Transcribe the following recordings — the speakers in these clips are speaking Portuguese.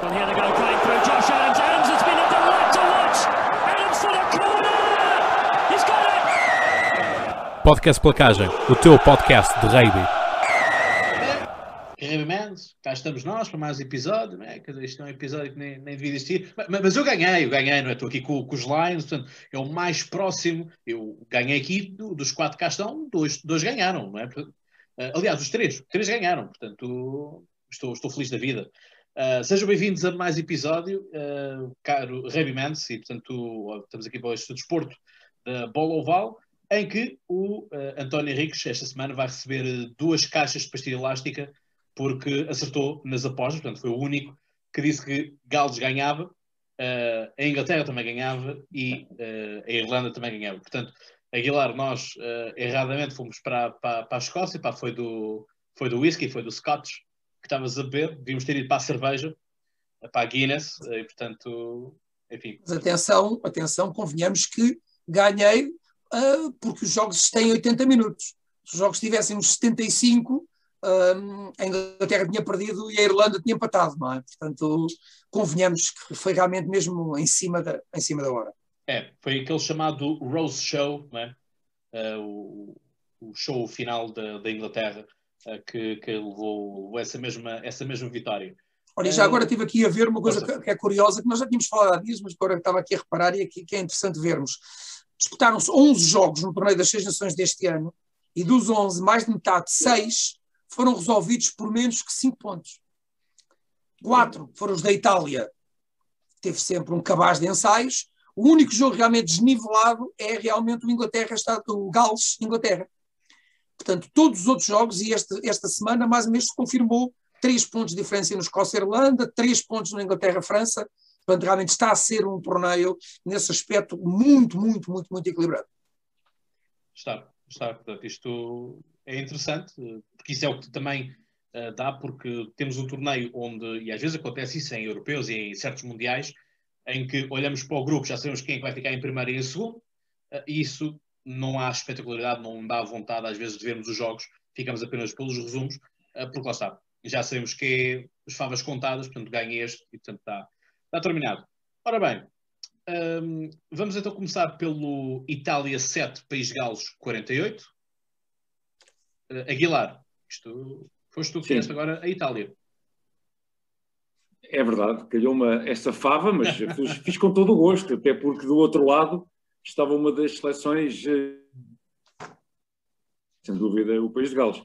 Here they go, playing through Josh Adams. Adams, it's been a delight to watch. Adams for the corner. He's got it. Podcast Placagem, o teu podcast de rugby. Carregamentos, cá estamos nós para mais um episódio, né? Quer dizer, isto é um episódio que nem, nem devia existir, mas, mas eu ganhei, eu ganhei, não é? Estou aqui com, com os Lions, portanto, é o mais próximo, eu ganhei aqui do- dos quatro que cá estão, dois, dois ganharam, não é? Portanto, eh, aliás, os três, três ganharam, portanto, estou, estou feliz da vida. Uh, sejam bem-vindos a mais episódio, uh, caro Raby Mendes, e portanto estamos aqui para de Desporto da Bola Oval, em que o uh, António Henriques esta semana vai receber duas caixas de pastilha elástica porque acertou nas apostas, portanto foi o único que disse que Gales ganhava, uh, a Inglaterra também ganhava e a Irlanda também ganhava. Portanto, Aguilar, nós erradamente fomos para, para, para a Escócia, pá, foi do, foi do whisky, foi do Scotch que estavas a beber, devíamos ter ido para a cerveja, para a Guinness, e portanto, enfim. Mas atenção, atenção, convenhamos que ganhei uh, porque os jogos têm 80 minutos. Se os jogos tivessem uns 75, um, a Inglaterra tinha perdido e a Irlanda tinha empatado, não é? Portanto, convenhamos que foi realmente mesmo em cima da, em cima da hora. É, foi aquele chamado Rose Show, não é? Uh, o, o show final da, da Inglaterra que, que levou essa mesma, essa mesma vitória. Olha, já agora estive aqui a ver uma coisa que, que é curiosa, que nós já tínhamos falado há dias, mas agora estava aqui a reparar e aqui que é interessante vermos. Disputaram-se 11 jogos no torneio das Seis Nações deste ano e dos 11, mais de metade, 6 foram resolvidos por menos que 5 pontos. 4 foram os da Itália, teve sempre um cabaz de ensaios. O único jogo realmente desnivelado é realmente o Inglaterra, o Gales, Inglaterra. Portanto, todos os outros jogos, e esta, esta semana mais ou menos se confirmou três pontos de diferença no Escócia-Irlanda, três pontos na Inglaterra-França. Portanto, realmente está a ser um torneio, nesse aspecto, muito, muito, muito, muito equilibrado. Está, está. Portanto, isto é interessante, porque isso é o que também uh, dá, porque temos um torneio onde, e às vezes acontece isso em europeus e em certos mundiais, em que olhamos para o grupo, já sabemos quem é vai ficar em primeiro e em segundo, uh, e isso não há espetacularidade, não dá vontade às vezes de vermos os jogos, ficamos apenas pelos resumos, uh, porque lá está, já sabemos que é as favas contadas, portanto ganha este e portanto está, está terminado. Ora bem, um, vamos então começar pelo Itália 7, País de Gales 48. Uh, Aguilar, isto foste tu que fizeste agora a Itália. É verdade, calhou-me essa fava, mas fiz, fiz, com todo o gosto, até porque do outro lado estava uma das seleções, sem dúvida, o País de Gales.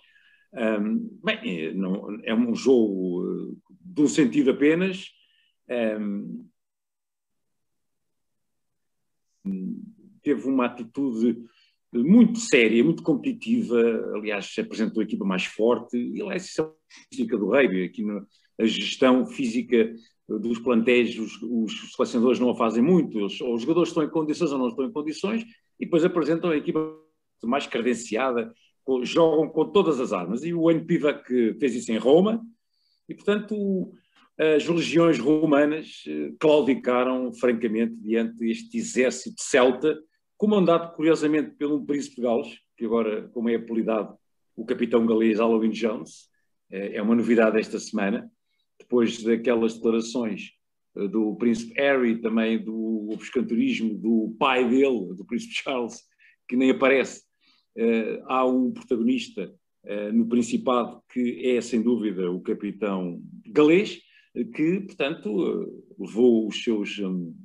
Um, bem, não, é um jogo de um sentido apenas. Um, teve uma atitude muito séria, muito competitiva. Aliás, se apresentou a equipa mais forte. E lá é a física do rugby, aqui no, a gestão física dos plantéis, os, os, selecionadores não a fazem muito. Eles, ou os jogadores estão em condições ou não estão em condições, e depois apresentam a equipa mais credenciada, jogam com todas as armas. E o NPIVA que fez isso em Roma, e portanto as legiões romanas claudicaram francamente diante deste exército celta, comandado curiosamente pelo príncipe de Gales, que agora, como é apelidado, o capitão galês Halloween Jones, é uma novidade esta semana, depois daquelas declarações do príncipe Harry, também do obscanturismo do pai dele, do príncipe Charles, que nem aparece, Uh, há um protagonista uh, no Principado que é, sem dúvida, o capitão galês, que, portanto, levou os seus um,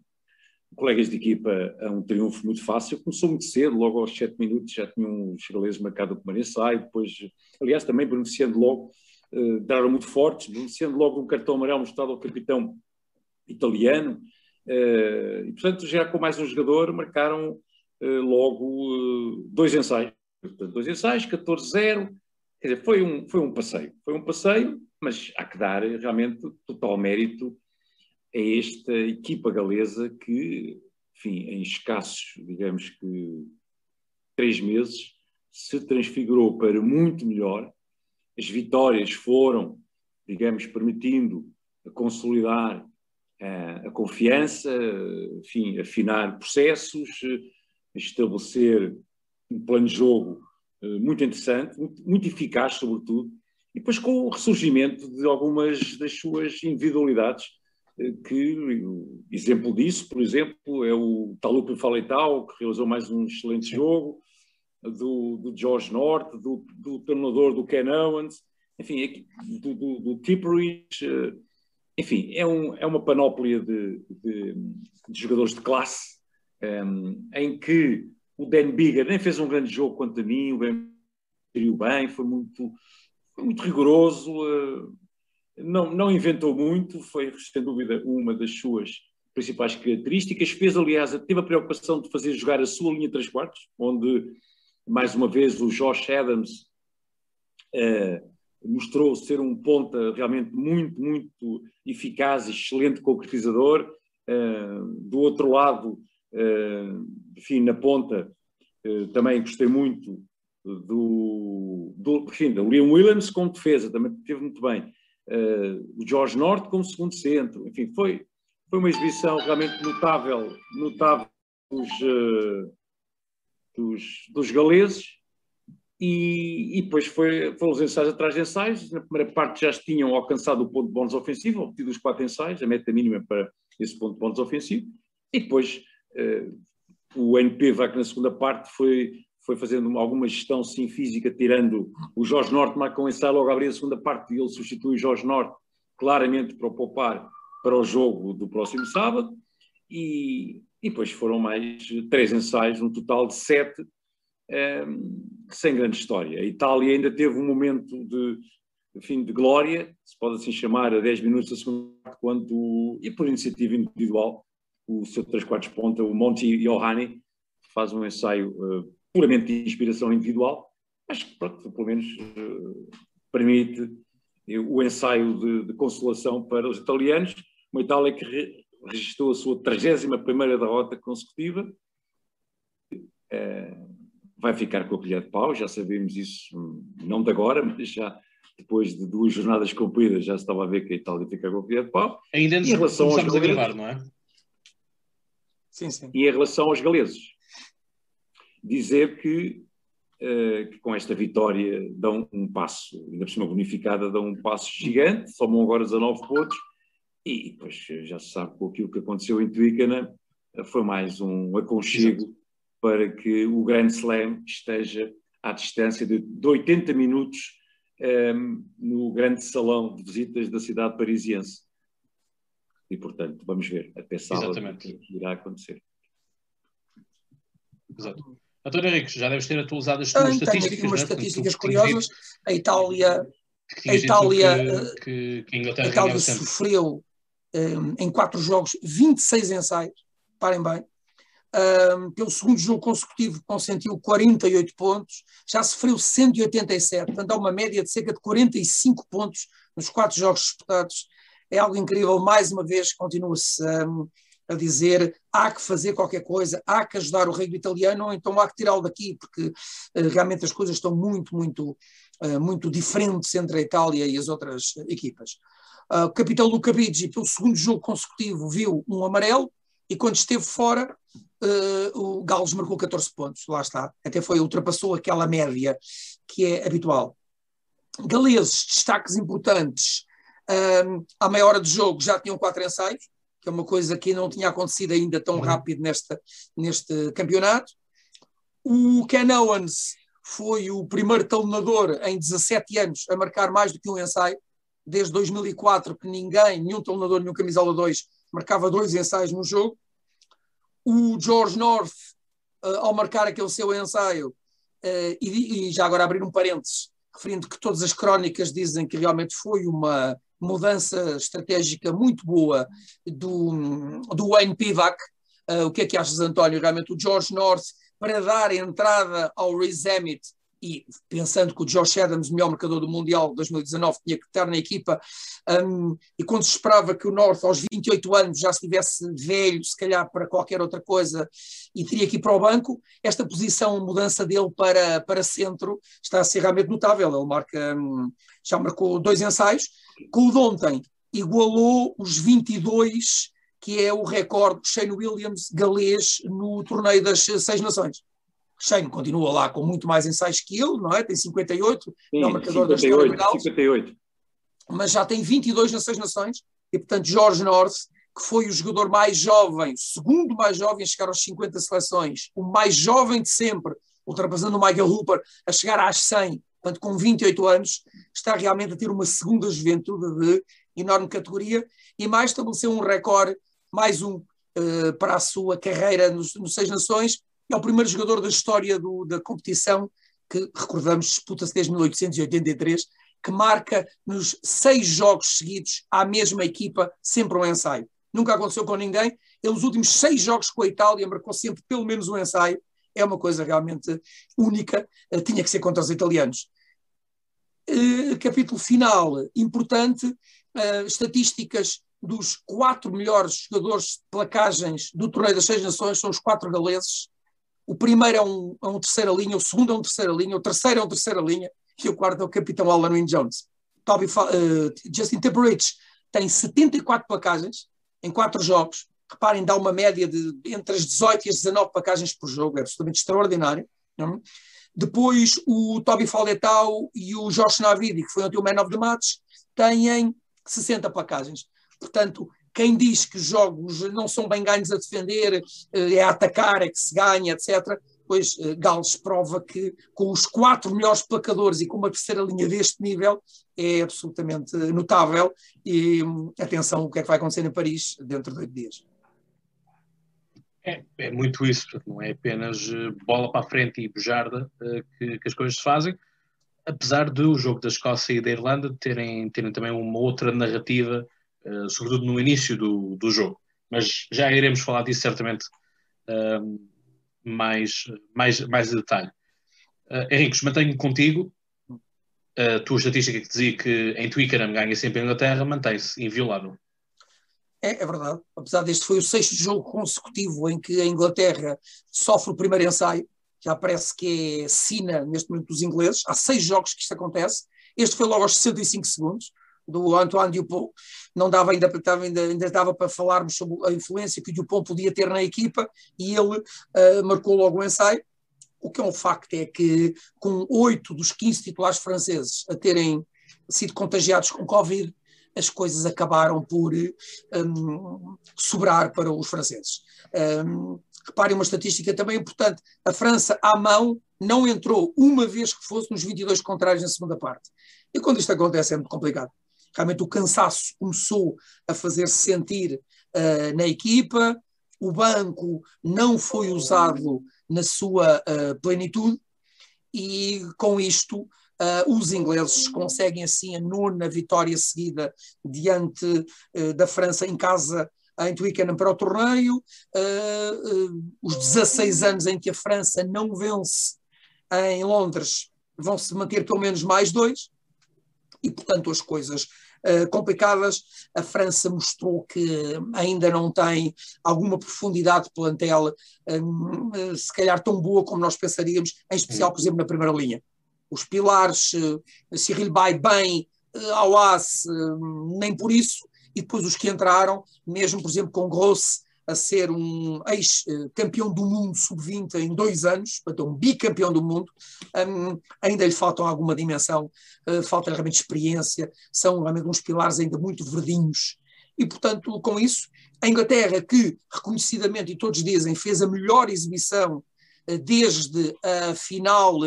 colegas de equipa a um triunfo muito fácil. Começou muito cedo, logo aos sete minutos já tinham os galeses marcado o primeiro ensaio, depois, aliás, também beneficiando logo, entraram muito fortes, beneficiando logo um cartão amarelo mostrado ao capitão italiano, e, portanto, já com mais um jogador, marcaram logo dois ensaios. Portanto, dois ensaios, 14-0. Quer dizer, foi um, foi um passeio. Foi um passeio, mas há que dar realmente total mérito a esta equipa galesa que, enfim, em escassos, digamos que, três meses, se transfigurou para muito melhor. As vitórias foram, digamos, permitindo consolidar a, a confiança, enfim, afinar processos, estabelecer um plano de jogo uh, muito interessante, muito, muito, eficaz, sobretudo, e depois com o ressurgimento de algumas das suas individualidades, que exemplo disso, por exemplo, é o Talupe Faletal, que realizou mais um excelente jogo, do, do George North, do, do treinador do Ken Owens, enfim, do, do, do Tipperidge, enfim, é, um, é uma panóplia de, de, de jogadores de classe, um, em que o Dan Bigger nem fez um grande jogo quanto a mim, o Ben geriu bem, foi muito, foi muito rigoroso, uh, não, não inventou muito, foi, sem dúvida, uma das suas principais características. Fez, aliás, teve a preocupação de fazer jogar a sua linha de três quartos, onde, mais uma vez, o Josh Adams uh, mostrou ser um ponta realmente muito, muito eficaz, excelente concretizador. Uh, do outro lado, uh, enfim, na ponta, também gostei muito do, do, enfim, do Liam Williams como defesa, também teve muito bem o George Norte como segundo centro. Enfim, foi, foi uma exibição realmente notável, notável dos, dos, dos galeses. E, e, depois foi, foram os ensaios atrás de ensaios. Na primeira parte já tinham alcançado o ponto de bónus ofensivo, obtido os quatro ensaios, a meta mínima para esse ponto de bónus ofensivo. E depois uh, o NP vai que na segunda parte foi foi fazendo alguma gestão sim física, tirando o Jorge Norte, marca um ensaio logo a abrir a segunda parte e ele substitui o Jorge Norte claramente para o poupar para o jogo do próximo sábado. E, e depois foram mais três ensaios, um total de sete, um, ehm, sem grande história. A Itália ainda teve um momento de, fim de glória, se pode assim chamar, a 10 minutos da segunda quando, e por iniciativa individual, o seu três quartos ponta, o Monti Johanni, faz um ensaio uh, puramente de inspiração individual, mas pronto, pelo menos uh, permite o ensaio de, de, consolação para os italianos. Uma Itália que registrou a sua 31 derrota consecutiva. Uh, vai ficar com a colher de pau, já sabemos isso, não de agora, mas já depois de duas jornadas cumpridas já se estava a ver que a Itália fica com a colher de pau. Ainda em relação aos galeses, a gravar, não é? Sim, sim. E em relação aos galeses, dizer que, uh, que, com esta vitória dão um passo, ainda por cima bonificada, dão um passo gigante, somam agora 19 pontos, e depois já se sabe com aquilo que aconteceu em Twickenham, foi mais um aconchego Exato. para que o Grand Slam esteja à distância de, de 80 minutos um, ehm, no grande salão de visitas da cidade parisiense. E, portanto, vamos ver até sábado o que irá acontecer. Exato. António Henriques, já deves ter atualizado as tuas estatísticas. Tenho umas né? estatísticas curiosas. A Itália, a Itália, que, que, que a Itália sofreu em quatro jogos 26 ensaios, parem bem. Um, pelo segundo jogo consecutivo consentiu 48 pontos, já sofreu 187, portanto há uma média de cerca de 45 pontos nos quatro jogos disputados. É algo incrível, mais uma vez continua-se um, a dizer há que fazer qualquer coisa, há que ajudar o rei do italiano, ou então há que tirá-lo daqui, porque uh, realmente as coisas estão muito, muito, uh, muito diferentes entre a Itália e as outras equipas. Uh, o capitão Luca Bigi, pelo segundo jogo consecutivo, viu um amarelo, e quando esteve fora, o Gales marcou 14 pontos, lá está, até foi, ultrapassou aquela média que é habitual. Galeses, destaques importantes, à meia hora de jogo já tinham quatro ensaios, que é uma coisa que não tinha acontecido ainda tão uhum. rápido nesta, neste campeonato. O Ken Owens foi o primeiro talonador em 17 anos a marcar mais do que um ensaio. Desde 2004 que ninguém, nenhum talonador, nenhum camisola 2, marcava dois ensaios no jogo. O George North, uh, ao marcar aquele seu ensaio, uh, e, já agora abrir um parênteses, referindo que todas as crónicas dizem que realmente foi uma mudança estratégica muito boa do, do Wayne Pivac. Uh, o que é que achas, António? Realmente o George North, para dar entrada ao Emmett, e pensando que o Josh Adams, melhor marcador do Mundial de 2019, tinha que estar na equipa, um, e quando se esperava que o North, aos 28 anos, já estivesse velho, se calhar para qualquer outra coisa, e teria que ir para o banco, esta posição, a mudança dele para, para centro, está a ser realmente notável. Ele marca, um, já marcou dois ensaios, com o de ontem, igualou os 22, que é o recorde de Shane Williams, galês, no torneio das Seis Nações. Shane continua lá com muito mais ensaios que ele, não é? Tem 58, Sim, é o marcador 58, da história 58. Mas já tem 22 nas Seis Nações, e portanto George North que foi o jogador mais jovem, segundo mais jovem a chegar aos 50 seleções, o mais jovem de sempre, ultrapassando o Michael Hooper, a chegar às 100, portanto, com 28 anos, está realmente a ter uma segunda juventude de enorme categoria e mais estabeleceu um recorde, mais um uh, para a sua carreira nos, nos Seis Nações. É o primeiro jogador da história do, da competição que, recordamos, disputa-se desde 1883, que marca nos seis jogos seguidos à mesma equipa sempre um ensaio. Nunca aconteceu com ninguém. Ele, nos últimos seis jogos com a Itália, marcou sempre pelo menos um ensaio. É uma coisa realmente única. Uh, tinha que ser contra os italianos. Uh, capítulo final, importante, uh, estatísticas dos quatro melhores jogadores de placagens do torneio das seis nações são os quatro galeses. O primeiro é um, é um terceira linha, o segundo é um terceira linha, o terceiro é um terceira linha e o quarto é o capitão Alan Wynne Jones. Toby, uh, Justin Timberlake tem 74 placagens em quatro jogos. Reparem, dá uma média de entre as 18 e as 19 placagens por jogo, é absolutamente extraordinário. Não? É? Depois o Toby Faletau e o Josh Navidi, que foi ontem o Man of the Match, têm 60 placagens. Portanto, quem diz que os jogos não são bem ganhos a defender, eh, é a atacar, é que se ganha, etc., pois eh, Gales prova que com os quatro melhores placadores e com uma terceira linha deste nível é absolutamente notável. E hum, atenção, o que é que vai acontecer em Paris dentro de oito dias. É, é, muito isso, não é apenas eh, bola para a frente e bujarda que, que as coisas se fazem, apesar do jogo da Escócia e da Irlanda terem, terem também uma outra narrativa eh, sobretudo no início do, do jogo. Mas já iremos falar disso certamente uh, mais, mais, mais em detalhe. Uh, Henrique, mantenho contigo. A tua estatística que dizia que em Twickenham ganha sempre a Inglaterra mantém-se inviolável. É, é, verdade. Apesar deste foi o sexto jogo consecutivo em que a Inglaterra sofre o primeiro ensaio, já parece que é sina neste momento dos ingleses. Há seis jogos que isto acontece. Este foi logo aos 65 segundos do Antoine Dupont, não dava ainda, estava, ainda, ainda dava para falarmos sobre a influência que o Dupont podia ter na equipa e ele uh, marcou logo o ensaio. O que é um facto é que, com oito dos 15 titulares franceses a terem sido contagiados com Covid, as coisas acabaram por um, sobrar para os franceses. Um, reparem uma estatística também importante: a França, à mão, não entrou uma vez que fosse nos 22 contrários na segunda parte. E quando isto acontece é muito complicado realmente o cansaço começou a fazer-se sentir uh, na equipa, o banco não foi usado na sua uh, plenitude e com isto uh, os ingleses conseguem assim a nona vitória seguida diante da França em casa em Twickenham para o torneio, os 16 anos em que a França não vence em Londres vão se manter pelo menos mais dois, e portanto as coisas eh, complicadas. A França mostrou que ainda não tem alguma profundidade de plantel, um, se calhar tão boa como nós pensaríamos, em especial, por exemplo, na primeira linha. Os pilares, uh, Cyril Bay bem, uh, Awas, uh, nem por isso, e depois os que entraram, mesmo, por exemplo, com Grosse, a ser um ex-campeão do mundo sub-20 em dois anos, portanto, um bicampeão do mundo, um, ainda lhe faltam alguma dimensão, uh, falta realmente experiência, são realmente uns pilares ainda muito verdinhos. E, portanto, com isso, a Inglaterra, que reconhecidamente, e todos dizem, fez a melhor exibição uh, desde a final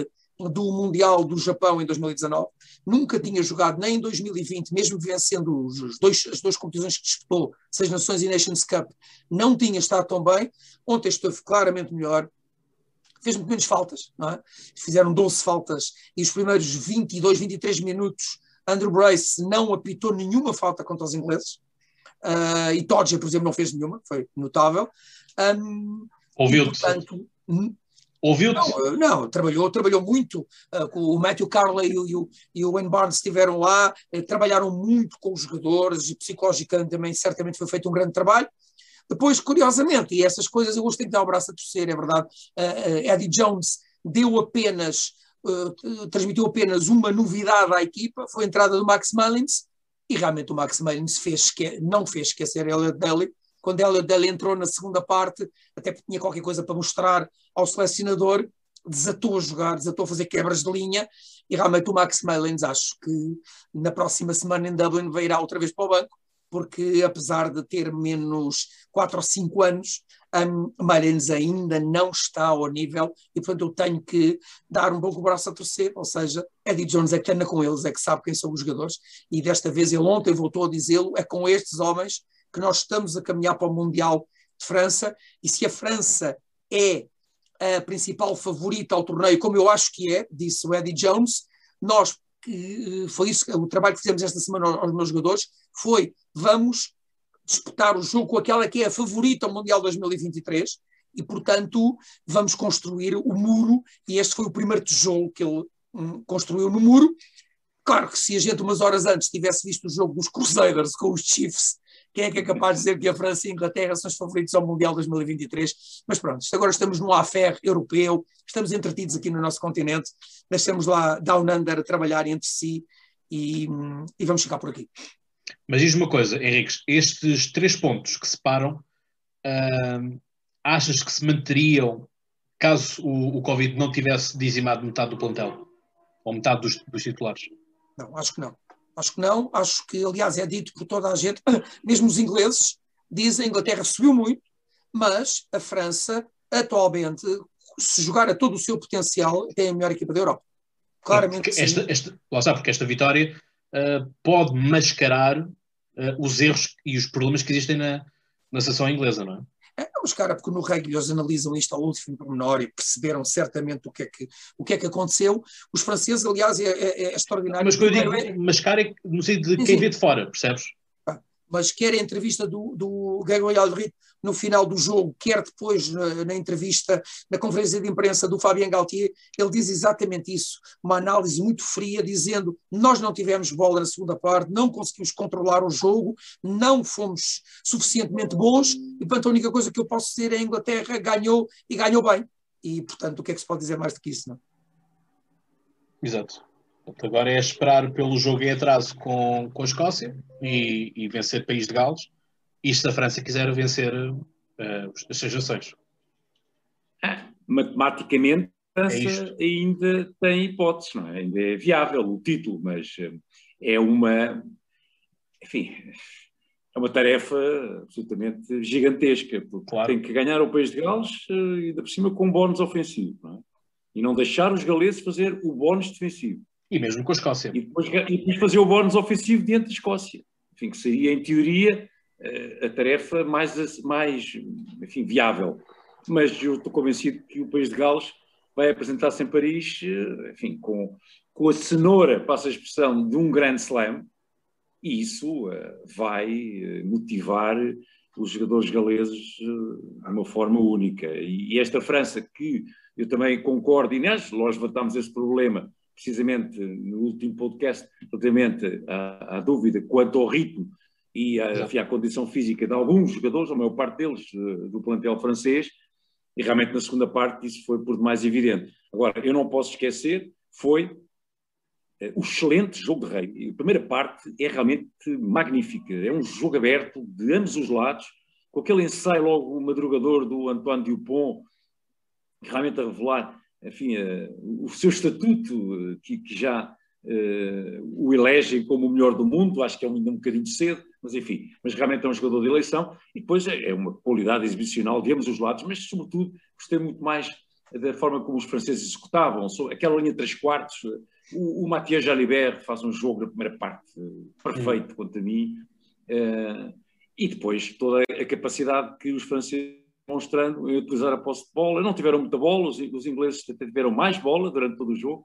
do Mundial do Japão em 2019. Nunca tinha jogado nem em 2020, mesmo vencendo os dois, as duas competições que disputou, Seis Nações e Nations Cup, não tinha estado tão bem. Ontem esteve claramente melhor. Fez muito menos faltas, não é? Fizeram 12 faltas e os primeiros 22, 23 minutos Andrew Brace não apitou nenhuma falta contra os ingleses. Uh, e Todger, por exemplo, não fez nenhuma, foi notável. Um, Ouviu-te. Ouviu-te? Não, não, trabalhou, trabalhou muito. Uh, o Matthew Carley e o, e o Wayne Barnes estiveram lá, uh, trabalharam muito com os jogadores e psicologicamente também certamente foi feito um grande trabalho. Depois, curiosamente, e essas coisas eu gostei de dar o braço a torcer, é verdade, uh, Eddie Jones deu apenas, transmitiu apenas uma novidade à equipa, foi a entrada do Max Mullins, e realmente o Max Mullins fez, não fez esquecer Elliot Daly, quando ela entrou na segunda parte, até porque tinha qualquer coisa para mostrar ao selecionador, desatou a jogar, desatou a fazer quebras de linha, e realmente o Max Malins acho que na próxima semana em Dublin vai irá outra vez para o banco, porque apesar de ter menos 4 ou 5 anos, a Marinhos ainda não está ao nível e, portanto, eu tenho que dar um pouco o braço a torcer, ou seja, Eddie Jones é que anda com eles, é que sabe quem são os jogadores, e desta vez ele ontem voltou a dizê-lo, é com estes homens que nós estamos a caminhar para o Mundial de França, e se a França é a principal favorita ao torneio, como eu acho que é, disse o Eddie Jones, nós, que foi isso, o trabalho que fizemos esta semana aos meus jogadores, foi vamos disputar o jogo com aquela que é a favorita ao Mundial 2023 e, portanto, vamos construir o muro e este foi o primeiro tijolo que ele hum, construiu no muro. Claro que se a gente umas horas antes tivesse visto o jogo dos Crusaders com os Chiefs, quem é que é capaz de dizer que a França e a Inglaterra são os favoritos ao Mundial 2023? Mas pronto, agora estamos no affair europeu, estamos entretidos aqui no nosso continente, nascemos lá Down Under a trabalhar entre si e, hum, e vamos ficar por aqui. Mas diz uma coisa, Henrique, estes três pontos que separam, uh, achas que se manteriam caso o, o, Covid não tivesse dizimado metade do plantel? Ou metade dos, dos titulares? Não, acho que não. Acho que não. Acho que, aliás, é dito por toda a gente, mesmo os ingleses, dizem a Inglaterra subiu muito, mas a França, atualmente, se jogar a todo o seu potencial, tem a melhor equipa da Europa. Claramente. Esta, esta, lá está, porque esta vitória uh, pode mascarar uh, os erros e os problemas que existem na, na seleção inglesa, não é? É, mas cara, porque no rugby eles analisam isto ao último pormenor e perceberam certamente o que é que, o que, é que aconteceu. Os franceses, aliás, é, é, é extraordinário. Mas quando eu digo é no sentido de quem vê de fora, percebes? mas quer a entrevista do, do Gabriel Alrit no final do jogo, quer depois na, na, entrevista, na conferência de imprensa do Fabien Galtier, ele diz exatamente isso, uma análise muito fria, dizendo nós não tivemos bola na segunda parte, não conseguimos controlar o jogo, não fomos suficientemente bons, e portanto a única coisa que eu posso dizer é a Inglaterra ganhou e ganhou bem. E portanto o que é que se pode dizer mais do que isso, não? Exato. Agora é esperar pelo jogo em atraso com, com a Escócia e, e vencer o País de Gales. E se a França quiser vencer uh, as seis nações. Ah, matematicamente, a França é ainda tem hipóteses, não é? ainda é viável o título, mas uh, é uma. Enfim, é uma tarefa absolutamente gigantesca, porque claro. tem que ganhar o País de Gales e ainda por cima com um bónus ofensivo, não é? E não deixar os galeses fazer o bónus defensivo. E mesmo com a Escócia. E depois, e depois fazer o bónus ofensivo diante da Escócia. Enfim, que seria, em teoria, eh, a tarefa mais, mais enfim, viável. Mas eu estou convencido que o país de Gales vai apresentar-se em Paris, eh, enfim, com, com a cenoura, passa a expressão, de um grande slam, e isso uh, vai motivar os jogadores galeses de uma forma única. E, esta França, que eu também concordo, e nós, nós levantámos esse problema precisamente no último podcast, relativamente à, à dúvida quanto ao ritmo e à, enfim, à, condição física de alguns jogadores, a maior parte deles, eh, do plantel francês, e realmente na segunda parte isso foi por demais evidente. Agora, eu não posso esquecer, foi eh, o excelente jogo de rei. A primeira parte é realmente magnífica, é um jogo aberto de ambos os lados, com aquele ensaio logo madrugador do Antoine Dupont, realmente a revelar enfim, o seu estatuto, que, que, já uh, o elegem como o melhor do mundo, acho que é um, um bocadinho cedo, mas enfim, mas realmente é um jogador de eleição, e depois é, é uma qualidade exibicional de ambos os lados, mas sobretudo gostei muito mais da forma como os franceses executavam, aquela linha de três quartos, o, o Mathieu Jalibert faz um jogo na primeira parte perfeito, quanto a mim, e depois toda a capacidade que os franceses mostrando em utilizar a posse de bola. Não tiveram muita bola, os, os ingleses tiveram mais bola durante todo o jogo,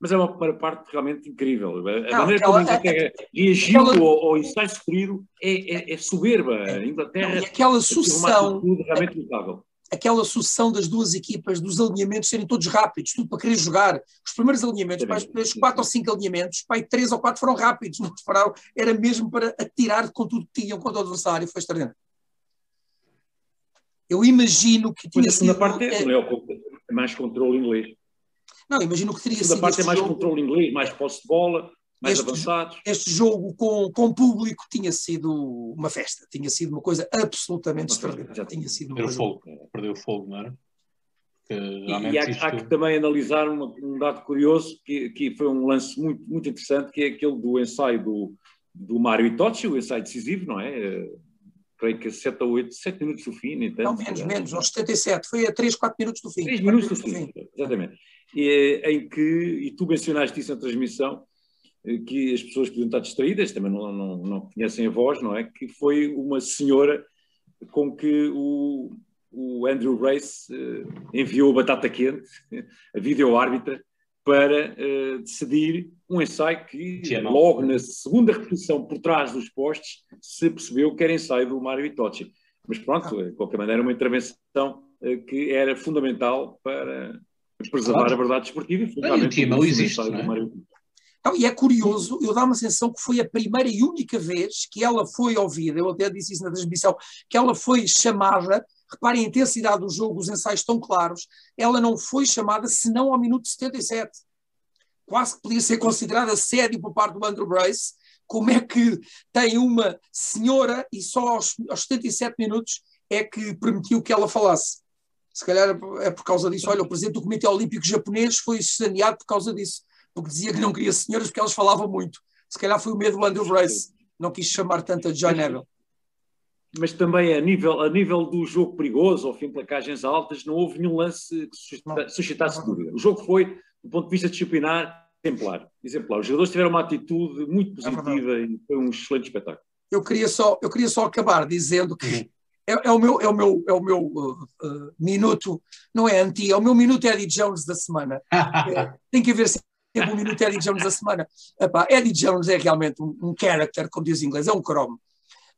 mas é uma primeira parte realmente incrível. A não, maneira como a Inglaterra reagiu aquela... ao, ao ensaio sofrido é, é, é, soberba. A Inglaterra não, aquela sucessão, realmente notável. Aquela sucessão das duas equipas, dos alinhamentos serem todos rápidos, tudo para querer jogar. Os primeiros alinhamentos, mais, os quatro ou cinco alinhamentos, pai, três ou quatro foram rápidos, não pararam, era mesmo para atirar com tudo que tinham contra o adversário, foi extraordinário. Eu imagino que tinha sido. A segunda parte é, é mais controle inglês. Não, imagino que teria sido. A segunda parte é mais jogo, controle inglês, mais posse de bola, mais este, avançados. Este jogo com, com público tinha sido uma festa, tinha sido uma coisa absolutamente extraordinária. Já tinha sido perdeu fogo, perdeu fogo, não era? e há, isto... há, que também analisar uma, um dado curioso, que, que foi um lance muito, muito interessante, que é aquele do ensaio do, do Mário Itochi, o ensaio decisivo, não é? creio que a 7 ou 8, 7 minutos do fim, tanto. Não, menos, menos, aos 77, foi a 3, 4 minutos do fim. 3 minutos do fim, exatamente. E, em que, e tu mencionaste isso na transmissão, que as pessoas podiam estar distraídas, também não, não, não conhecem a voz, não é? Que foi uma senhora com que o, o Andrew Race uh, enviou a batata quente, a vídeo-árbitra, para uh, decidir um ensaio que, logo na segunda repetição por trás dos postes, se percebeu que era ensaio do Mário Itochi. Mas pronto, de qualquer maneira, uma intervenção uh, que era fundamental para preservar claro. a verdade esportiva. E, fundamentalmente, não existe, não é? Não, e é curioso, eu dá uma sensação que foi a primeira e única vez que ela foi ouvida, eu até disse isso na transmissão, que ela foi chamada, reparem a intensidade do jogo, os ensaios estão claros, ela não foi chamada senão ao minuto 77. Quase que podia ser considerada sério por parte do Andrew Brace, como é que tem uma senhora e só aos, aos 77 minutos é que permitiu que ela falasse. Se calhar é por causa disso. Olha, o presidente do Comitê Olímpico Japonês foi saneado por causa disso porque dizia que não queria senhoras porque elas falavam muito. Se calhar foi o medo do Andrew Brace, não quis chamar tanto a John Neville. Mas também a nível, a nível do jogo perigoso, ao fim de placagens altas, não houve nenhum lance que suscita, suscitasse dúvida. O jogo foi, do ponto de vista disciplinar, exemplar. exemplar. Os jogadores tiveram uma atitude muito é positiva é e foi um excelente espetáculo. Eu queria só, eu queria só acabar dizendo que. É, é, o meu, é o meu, é o meu uh, uh, minuto, não é anti, é o meu minuto Eddie Jones da semana. é, tem que haver sempre um minuto Eddie Jones da semana. Epá, Eddie Jones é realmente um, um character, como diz em inglês, é um cromo.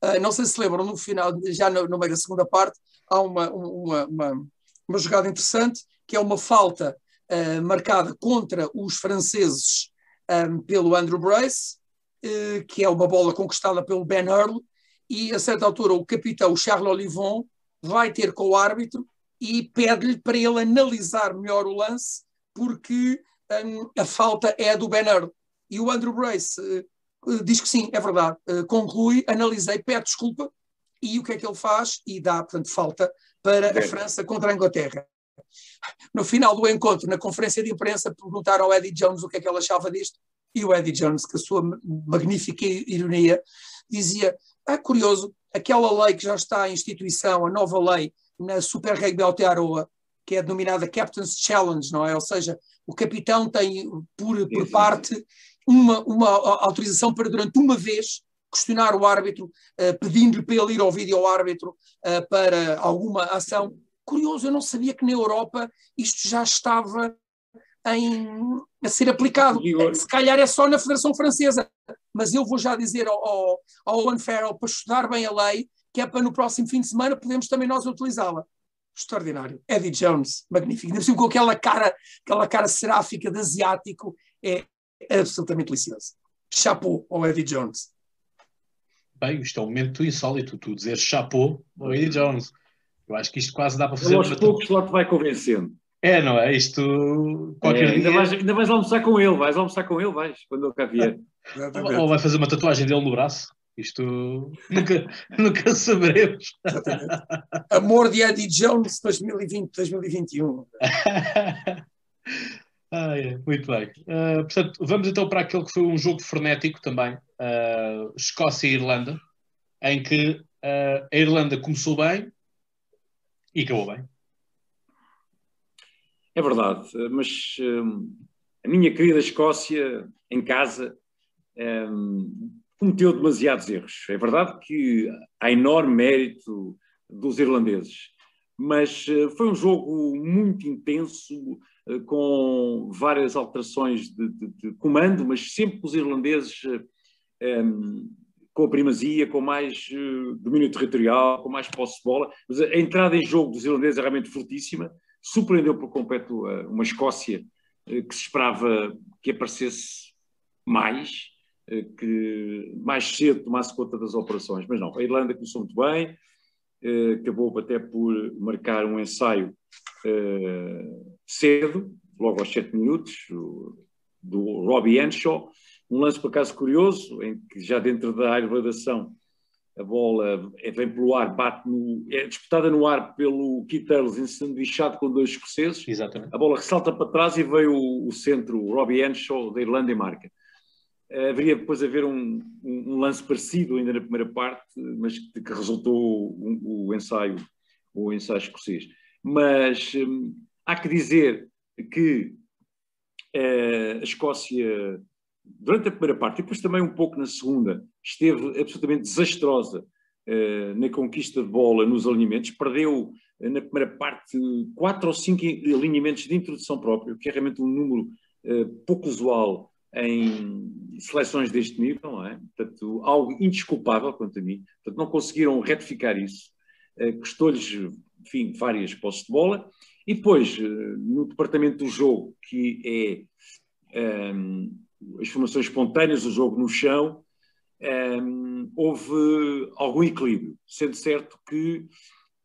Uh, não sei se lembram, no final, já no, no meio da segunda parte, há uma, uma, uma, uma jogada interessante, que é uma falta uh, marcada contra os franceses um, pelo Andrew Brace, uh, que é uma bola conquistada pelo Ben Earl, e a certa altura o capitão Charles Olivon vai ter com o árbitro e pede-lhe para ele analisar melhor o lance, porque um, a falta é a do Ben Earl. E o Andrew Brace uh, diz que sim, é verdade. Uh, conclui, analisei, pede desculpa e o que é que ele faz? E dá, portanto, falta para a França contra a Inglaterra. No final do encontro, na conferência de imprensa, perguntaram ao Eddie Jones o que é que ele achava disto, e o Eddie Jones, com a sua magnífica ironia, dizia: é curioso, aquela lei que já está em instituição, a nova lei na Super Rugby Aotearoa, que é denominada Captain's Challenge, não é? Ou seja, o capitão tem por, por parte uma, uma autorização para durante uma vez questionar o árbitro, uh, pedindo-lhe para ele ir ao vídeo ao árbitro uh, para alguma ação. Curioso, eu não sabia que na Europa isto já estava em, a ser aplicado. Se calhar é só na Federação Francesa, mas eu vou já dizer ao, ao, ao Owen Farrell para estudar bem a lei, que é para no próximo fim de semana podemos também nós utilizá-la extraordinário. Eddie Jones, magnífico. Ainda com aquela cara, aquela cara seráfica de asiático, é absolutamente delicioso. Chapeau ao Eddie Jones. Bem, isto é um momento insólito, tu dizer chapeau ao Eddie Jones. Eu acho que isto quase dá para fazer. Aos poucos lá te vai convencendo. É, não é? Isto. Qualquer é, ainda, vais, ainda vais almoçar com ele, vais almoçar com ele, vais, quando ele cá vier. Ou vai fazer uma tatuagem dele no braço. Isto nunca, nunca saberemos. Exatamente. Amor de Eddie Jones 2020-2021. ah, é. Muito bem. Uh, portanto, vamos então para aquele que foi um jogo frenético também, uh, Escócia e Irlanda, em que uh, a Irlanda começou bem e acabou bem. É verdade, mas a minha querida Escócia em casa um, cometeu demasiados erros. É verdade que há enorme mérito dos irlandeses, mas eh, foi um jogo muito intenso, eh, com várias alterações de, de, de comando, mas sempre os irlandeses um, eh, com a primazia, com mais domínio territorial, com mais posse de bola. Mas a, entrada em jogo dos irlandeses é realmente fortíssima, surpreendeu por completo uh, uma Escócia uh, que se esperava que aparecesse mais, eh, que mais cedo tomasse conta das operações. Mas não, a Irlanda começou muito bem, eh, acabou até por marcar um ensaio eh, cedo, logo aos 7 minutos, do Robbie Henshaw, um lance por acaso curioso, em que já dentro da de a bola vem pelo ar, bate no, é disputada no ar pelo Keith Earls, ensanduichado com dois escoceses. Exatamente. A bola ressalta para trás e veio o, o centro, o Robbie Henshaw, da Irlanda e marca. haveria depois haver um, um, lance parecido ainda na primeira parte, mas que, que resultou o, o, ensaio, o ensaio escocês. Mas hum, há que dizer que uh, a Escócia, durante a primeira parte, e depois também um pouco na segunda, esteve absolutamente desastrosa uh, na conquista de bola nos alinhamentos, perdeu uh, na primeira parte quatro ou cinco alinhamentos de introdução própria, que é realmente um número pouco usual em seleções deste nível, não é? Portanto, algo indesculpável quanto a mim. Portanto, não conseguiram retificar isso. Custou-lhes, enfim, várias posses de bola. E depois, no departamento do jogo, que é um, as formações espontâneas, o jogo no chão, um, houve algum equilíbrio. Sendo certo que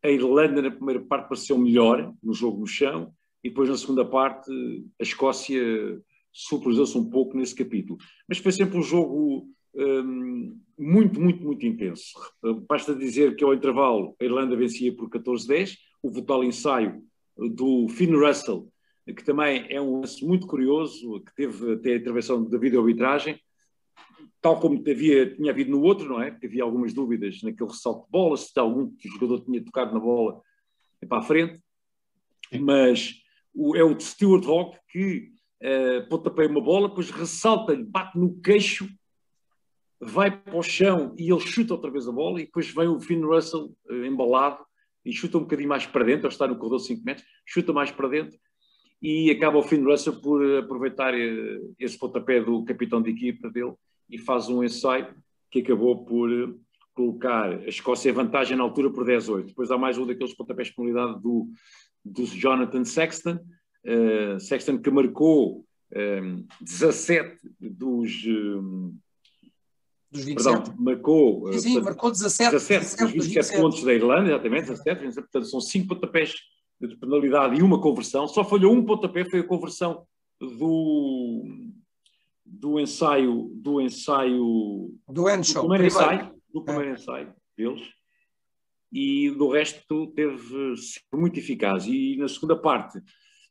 a Irlanda, na primeira parte, pareceu melhor no jogo no chão, e depois, na segunda parte, a Escócia superou-se um pouco nesse capítulo. Mas foi sempre um jogo um, muito, muito, muito intenso. Basta dizer que ao intervalo a Irlanda vencia por 14-10, o tal ensaio do Finn Russell, que também é um lance muito curioso, que teve até a intervenção da videoarbitragem, tal como havia, tinha havido no outro, não é? Que havia algumas dúvidas naquele ressalto de bola, se algum jogador tinha tocado na bola para a frente, mas o, é o Stuart Hawk que uh, pontapeia uma bola, depois ressalta-lhe, bate no queixo, vai para o chão e ele chuta outra vez a bola, e depois vem o Finn Russell uh, embalado e chuta um bocadinho mais para dentro, ele está no corredor de 5 metros, chuta mais para dentro e acaba o Finn Russell por aproveitar eh, esse pontapé do capitão de equipa dele e faz um ensaio que acabou por colocar a Escócia em vantagem na altura por 10-8. Depois há mais um daqueles pontapés de penalidade do, do Jonathan Sexton, uh, Sexton que marcou um, ehm, 17 dos. Um, ehm, dos 27. Perdão, marcou, sim, sim, portanto, marcou 17, 17, 17 dos 27, 27 pontos da Irlanda, exatamente, 17, portanto são 5 pontapés de penalidade e uma conversão. Só falhou um pontapé, foi a conversão do, do ensaio do ensaio do, Encho, do primeiro ensaio, do primeiro é. ensaio deles e do resto teve sido muito eficaz. E na segunda parte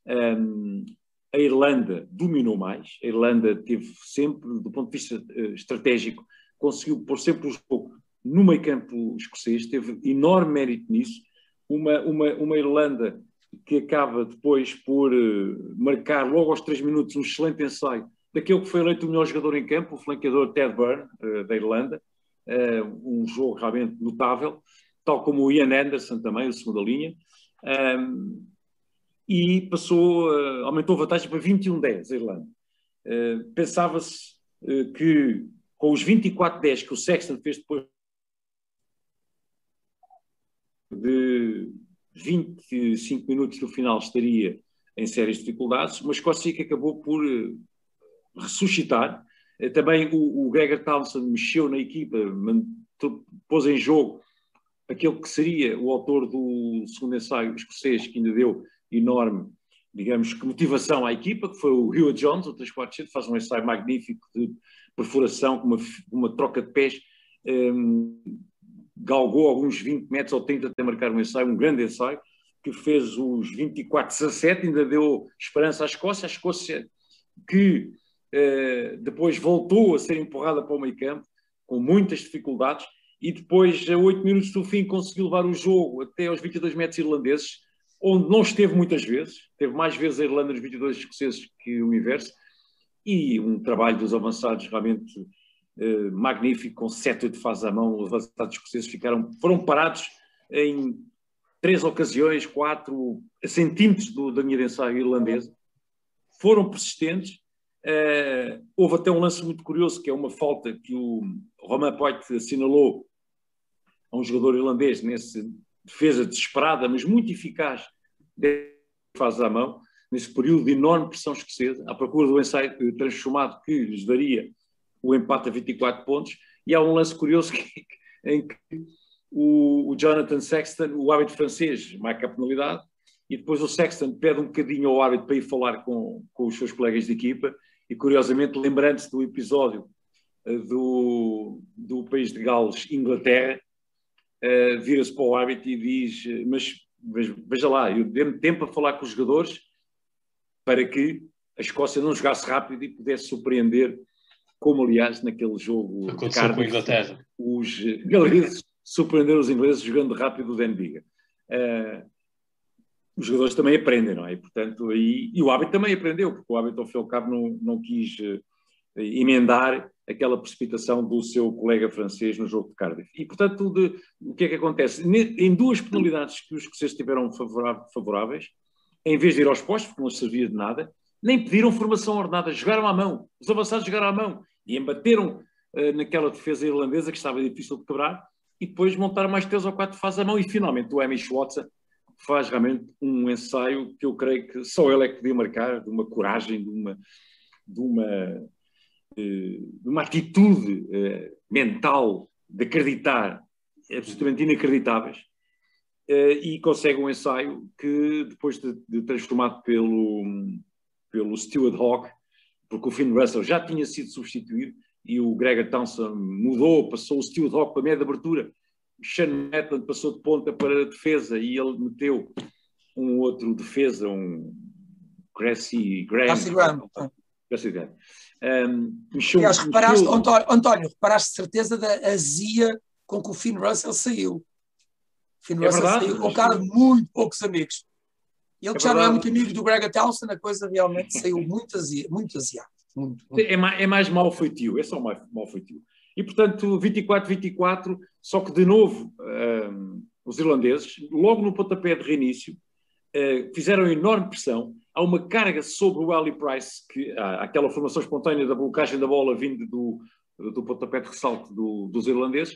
um, a Irlanda dominou mais, a Irlanda teve sempre, do ponto de vista uh, estratégico, conseguiu pôr sempre o jogo no meio campo escocês, teve enorme mérito nisso. Uma, uma, uma Irlanda que acaba depois por uh, marcar logo aos três minutos um excelente ensaio daquele que foi eleito o melhor jogador em campo, o flanqueador Ted Byrne, uh, da Irlanda, um jogo realmente notável, tal como o Ian Anderson também, o segunda linha. Um, e passou, uh, aumentou a vantagem para 21-10 a Irlanda. Uh, Pensava-se uh, que com os 24-10 que o Sexton fez depois de 25 minutos do final estaria em sérias dificuldades, mas Escócia acabou por ressuscitar. Também o, o Gregor Townsend mexeu na equipa, pôs em jogo aquele que seria o autor do segundo ensaio escocês, que ainda deu enorme, digamos que motivação à equipa, que foi o Rio Jones, o 347, faz um ensaio magnífico de perfuração, com uma, uma troca de pés, um, galgou alguns 20 metros ou 30 até marcar um ensaio, um grande ensaio, que fez os 24-17, ainda deu esperança à Escócia, a Escócia que uh, depois voltou a ser empurrada para o meio campo, com muitas dificuldades, e depois, a 8 minutos do fim, conseguiu levar o jogo até aos 22 metros irlandeses, onde não esteve muitas vezes, teve mais vezes a Irlanda nos 22 escoceses que o inverso, e um trabalho dos avançados realmente eh, magnífico, com sete de fase à mão, os avançados escoceses ficaram, foram parados em três ocasiões, quatro, centímetros do, da linha de ensaio irlandesa, foram persistentes, eh, houve até um lance muito curioso, que é uma falta que o Romain Poit assinalou a um jogador irlandês nesse defesa desesperada, mas muito eficaz, faz à mão, nesse período de enorme pressão escocesa, à procura do ensaio transformado que lhes daria o empate a 24 pontos. E há um lance curioso que, em que o, o, Jonathan Sexton, o árbitro francês, marca a penalidade, e depois o Sexton pede um bocadinho ao árbitro para ir falar com, com os seus colegas de equipa, e curiosamente, lembrando-se do episódio uh, do, do país de Gales, Inglaterra, uh, vira-se para o árbitro e diz: Mas veja lá, eu dei-me tempo a falar com os jogadores para que a Escócia não jogasse rápido e pudesse surpreender como aliás naquele jogo Aconteceu Cardiff, com a Inglaterra. Os galeses surpreenderam os ingleses jogando rápido o Denbiga. Uh, os jogadores também aprendem, não é? E, portanto, aí, e o hábito também aprendeu, porque o hábito, ao fim e ao cabo, não, não quis uh, emendar aquela precipitação do seu colega francês no jogo de Cardiff. E, portanto, de, o que é que acontece? Em duas penalidades que os escoceses tiveram favoráveis, em vez de ir aos postos, porque não servia de nada, nem pediram formação ordenada, jogaram à mão. Os avançados jogaram à mão e embateram uh, naquela defesa irlandesa que estava difícil de quebrar e depois montaram mais três ou quatro fases à mão. E finalmente o Amy Watson faz realmente um ensaio que eu creio que só ele é que podia marcar, de uma coragem, de uma, de uma, eh, de uma atitude eh, mental de acreditar absolutamente inacreditáveis. E consegue um ensaio que depois de, de transformado pelo pelo Stuart Hawk, porque o Finn Russell já tinha sido substituído e o Gregor Townsend mudou, passou o Stuart Hawk para a meia de abertura, Sean Maitland passou de ponta para a defesa e ele meteu um outro defesa, um Gracie Graham. Gracie Graham. Gracie Graham. Um, mexeu, Aliás, reparaste, mexeu... António, António, reparaste certeza da azia com que o Finn Russell saiu. O Finn é Russell verdade, saiu com cara de muito poucos amigos. Ele é já não é muito amigo do Greg Townsend, a coisa realmente saiu muito, asi muito. Muito, muito. É, mais, é mais mal feitio, é só mais mal feitio. E, portanto, 24-24, só que, de novo, um, os irlandeses, logo no pontapé de reinício, uh, fizeram enorme pressão. Há uma carga sobre o Ali Price, que, há aquela formação espontânea da blocagem da bola vindo do, do pontapé de ressalto do, dos irlandeses.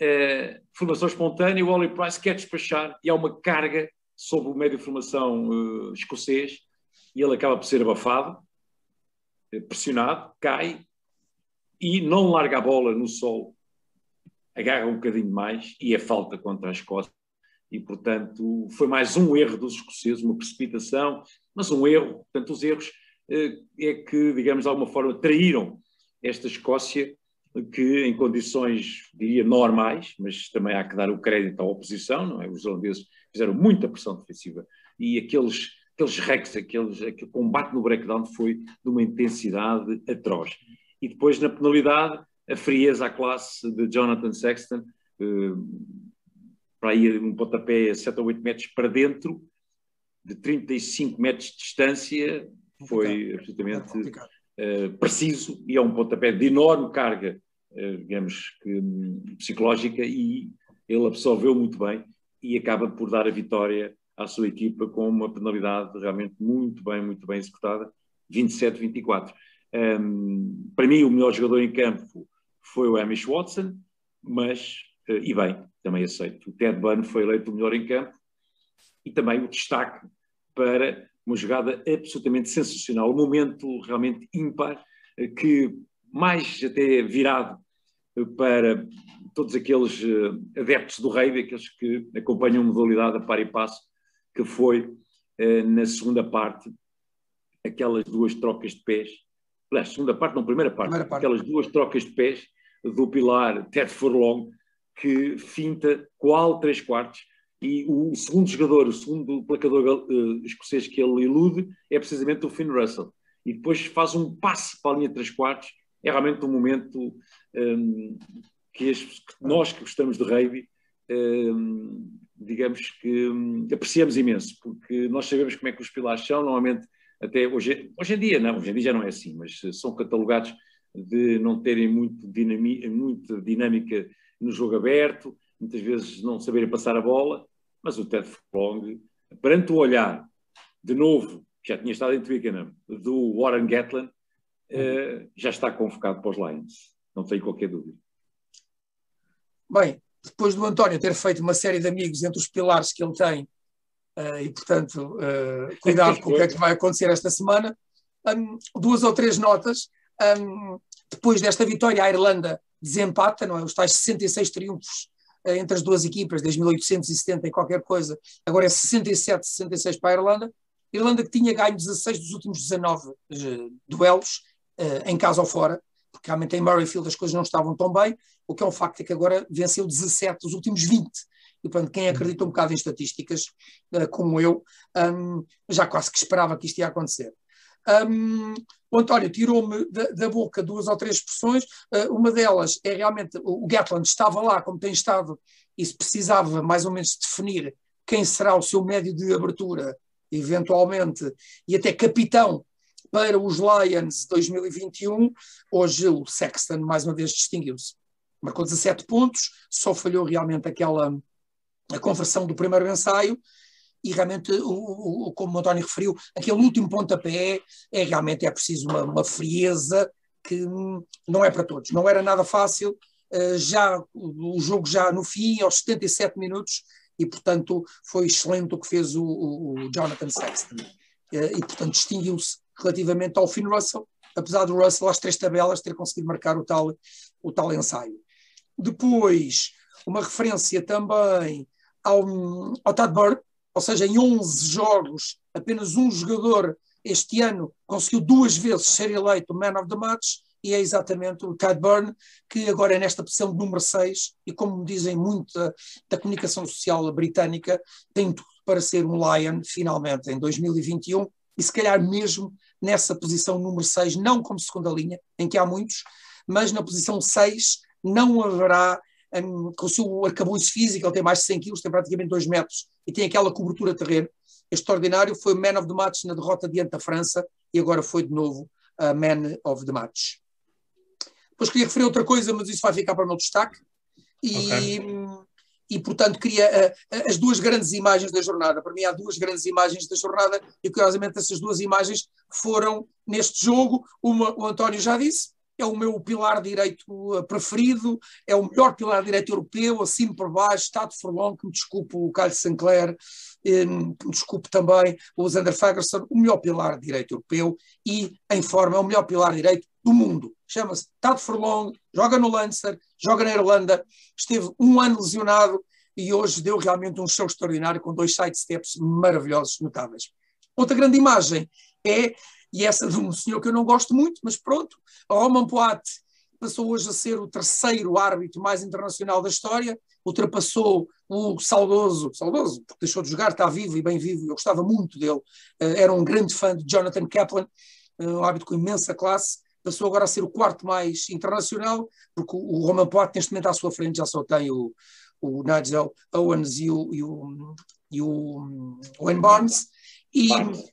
Uh, formação espontânea, o Ali Price quer despachar e há uma carga sobre o médio de formação uh, escocês e ele acaba por ser abafado, eh, pressionado, cai e não larga a bola no sol, agarra um bocadinho mais e é falta contra a Escócia. E, portanto, foi mais um erro dos escoceses, uma precipitação, mas um erro. Portanto, os erros uh, é que, digamos, de alguma forma, traíram esta Escócia que em condições, diria, normais, mas também há que dar o crédito à oposição, não é? Os holandeses fizeram muita pressão defensiva. E aqueles, aqueles recs, aqueles, aquele combate no breakdown foi de uma intensidade atroz. E depois, na penalidade, a frieza à classe de Jonathan Sexton, eh, para ir um pontapé a 7 ou 8 metros para dentro, de 35 metros de distância, foi absolutamente uh, preciso e é um pontapé de enorme carga eh, digamos que psicológica e ele absorveu muito bem e acaba por dar a vitória à sua equipa com uma penalidade realmente muito bem, muito bem executada, 27-24. Um, para mim, o melhor jogador em campo foi o Amish Watson, mas, uh, e bem, também aceito. O Ted Bunn foi eleito o melhor em campo e também o destaque para uma jogada absolutamente sensacional, um momento realmente ímpar, uh, que mais até virado para todos aqueles eh, adeptos do rei, aqueles que acompanham a modalidade a par e passo, que foi eh, na segunda parte, aquelas duas trocas de pés, aliás, segunda parte, não, primeira parte, primeira parte. aquelas duas trocas de pés do pilar Ted Furlong, que finta qual três quartos, e o segundo jogador, o segundo placador uh, escocês que ele ilude é precisamente o Finn Russell. E depois faz um passe para a linha de três quartos é realmente um momento um, que, as, que, nós que gostamos de rugby, um, digamos que um, apreciamos imenso, porque nós sabemos como é que os pilares são, normalmente, até hoje, hoje em dia, não, hoje em dia já não é assim, mas são catalogados de não terem muito dinami, muita dinâmica no jogo aberto, muitas vezes não saberem passar a bola, mas o Ted Furlong, perante o olhar, de novo, já tinha estado em Twickenham, do Warren Gatland, uh, já está convocado para os Lions, não tenho qualquer dúvida. Bem, depois do António ter feito uma série de amigos entre os pilares que ele tem, uh, e portanto, uh, cuidado com o que é que vai acontecer esta semana, um, duas ou três notas. Um, depois desta vitória, a Irlanda desempata, não é? Os tais 66 triunfos entre as duas equipas, desde 1870 e qualquer coisa, agora é 67, 66 para a Irlanda. Irlanda que tinha ganho 16 dos últimos 19 uh, duelos, em casa ou fora, porque realmente em Murrayfield as coisas não estavam tão bem, o que é um facto é que agora venceu 17 dos últimos 20. E, portanto, quem acredita um bocado em estatísticas, uh, como eu, um, já quase que esperava que isto ia acontecer. Um, o António tirou-me da, da, boca duas ou três expressões. Uh, uma delas é realmente o Gatland estava lá, como tem estado, e se precisava mais ou menos definir quem será o seu médio de abertura, eventualmente, e até capitão para os Lions 2021. Hoje o Sexton mais uma vez distinguiu-se. Marcou 17 pontos, só falhou realmente aquela a conversão do primeiro ensaio, e realmente, o, como o António referiu, aquele último pontapé é realmente é preciso uma, uma frieza que não é para todos. Não era nada fácil, uh, já o jogo já no fim, aos 77 minutos, e portanto foi excelente o que fez o, o Jonathan Sexton. Uh, e portanto distinguiu-se relativamente ao Finn Russell, apesar do Russell às três tabelas ter conseguido marcar o tal, o tal ensaio. Depois, uma referência também ao, ao Tad Bird, ou seja, em 11 jogos, apenas um jogador este ano conseguiu duas vezes ser eleito Man of the Match, e é exatamente o Tad Burn, que agora é nesta posição de número 6, e como dizem muito da, da comunicação social britânica, tem tudo para ser um Lion, finalmente, em 2021, e se calhar mesmo nessa posição número 6, não como segunda linha, em que há muitos, mas na posição 6 não haverá um, com o seu arcabouço físico, ele tem mais de 100 quilos, tem praticamente 2 metros e tem aquela cobertura terreno extraordinário. Foi o Man of the Match na derrota diante da França e agora foi de novo a Man of the Match. Depois queria referir outra coisa, mas isso vai ficar para o meu destaque. E, okay. E portanto, queria uh, as duas grandes imagens da jornada. Para mim, há duas grandes imagens da jornada e, curiosamente, essas duas imagens foram neste jogo. Uma, o António já disse, é o meu pilar direito eh, preferido, é o melhor pilar direito europeu, acima por baixo, Estado Forlong, que me desculpe o Carlos Sinclair, que me desculpe também o Zander Fagerson, o melhor pilar direito europeu e, em forma, é o melhor pilar direito do mundo. Chama-se Tad Forlong, joga no Lancer, joga na Irlanda, esteve um ano lesionado e hoje deu realmente um show extraordinário com dois sidesteps maravilhosos, notáveis. Outra grande imagem é e essa de um senhor que eu não gosto muito, mas pronto, Roman Poat passou hoje a ser o terceiro árbitro mais internacional da história, ultrapassou o saudoso, saudoso, porque deixou de jogar, está vivo e bem vivo, eu gostava muito dele, eh, era um grande fã de Jonathan Kaplan, eh, um árbitro com imensa classe, passou agora a ser o quarto mais internacional, porque o Roman Poat neste momento à sua frente já só tem o, o Nigel Owens e o, e o, e o Wayne Barnes, e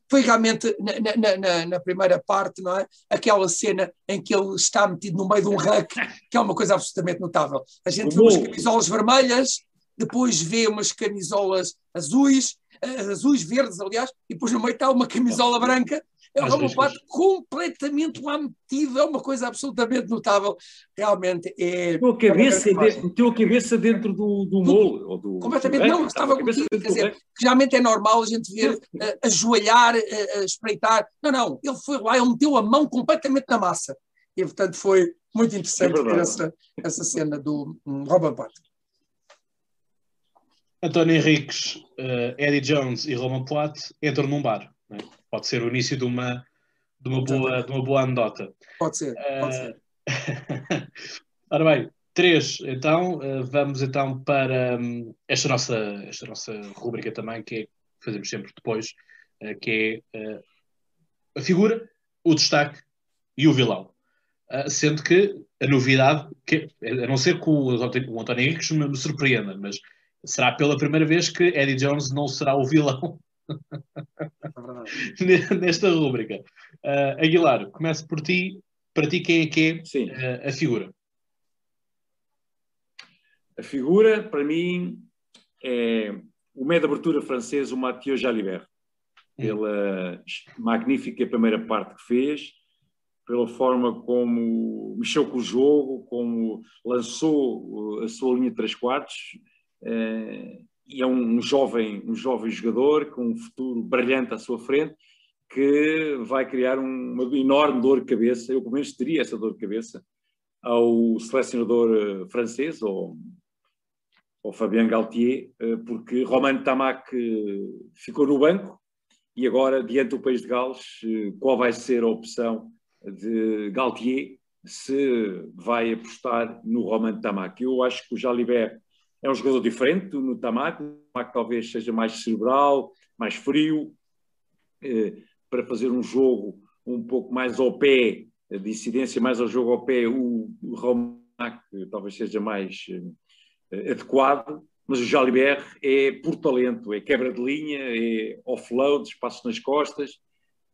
foi realmente na, na, na, na, primeira parte, não é? Aquela cena em que ele está metido no meio de um rack, que é uma coisa absolutamente notável. A gente vê umas camisolas vermelhas, depois vê umas camisolas azuis, eh, azuis, verdes, aliás, e depois no meio está uma camisola branca é um homeopata completamente lá metido, é uma coisa absolutamente notável. Realmente é. Meteu a cabeça, é meteu a cabeça dentro do, do molo. Do, completamente, do não, estava metido. Quer dizer, geralmente é normal a gente ver uh, ajoelhar, uh, espreitar. Não, não, ele foi lá, ele meteu a mão completamente na massa. E portanto foi muito interessante é ver essa, essa cena do um, Robin Potter. António Henriques, uh, Eddie Jones e Roman Poit entram num bar. Né? Pode ser o início de uma, de uma, boa, de uma boa anedota. Pode ser, pode ser. Ora bem, três, então, uh, vamos então para um, esta, nossa, esta nossa rúbrica também, que é fazemos sempre depois, uh, que é a figura, o destaque e o vilão. sendo que a novidade, que, a não ser que o, o António Henriques me, me surpreenda, mas será pela primeira vez que Eddie Jones não será o vilão nesta rúbrica. Uh, Aguilar, começo por ti. Para ti, quem é que é uh, a figura? A figura, para mim, é o meio de abertura francês, o Mathieu Jalibert. Hum. Pela magnífica primeira parte que fez, pela forma como mexeu com o jogo, como lançou a sua linha de três quartos. Eh, e é um jovem, um jovem jogador com um futuro brilhante à sua frente que vai criar uma enorme dor de cabeça, eu pelo menos teria essa dor de cabeça, ao selecionador eh, francês, ou ao Fabien Galtier, eh, porque Romain Tamac eh, ficou no banco e agora, diante do país de Gales, qual vai ser a opção de Galtier se vai apostar no Romain Tamac? Eu acho que o Jalibert é um jogador diferente no Tamac, o Tamac talvez seja mais cerebral, mais frio, eh, para fazer um jogo um pouco mais ao pé, de incidência mais ao jogo ao pé, o, o Romac talvez seja mais uh, adequado, mas o Jalibert é por talento, é quebra de linha, é offload, espaço nas costas,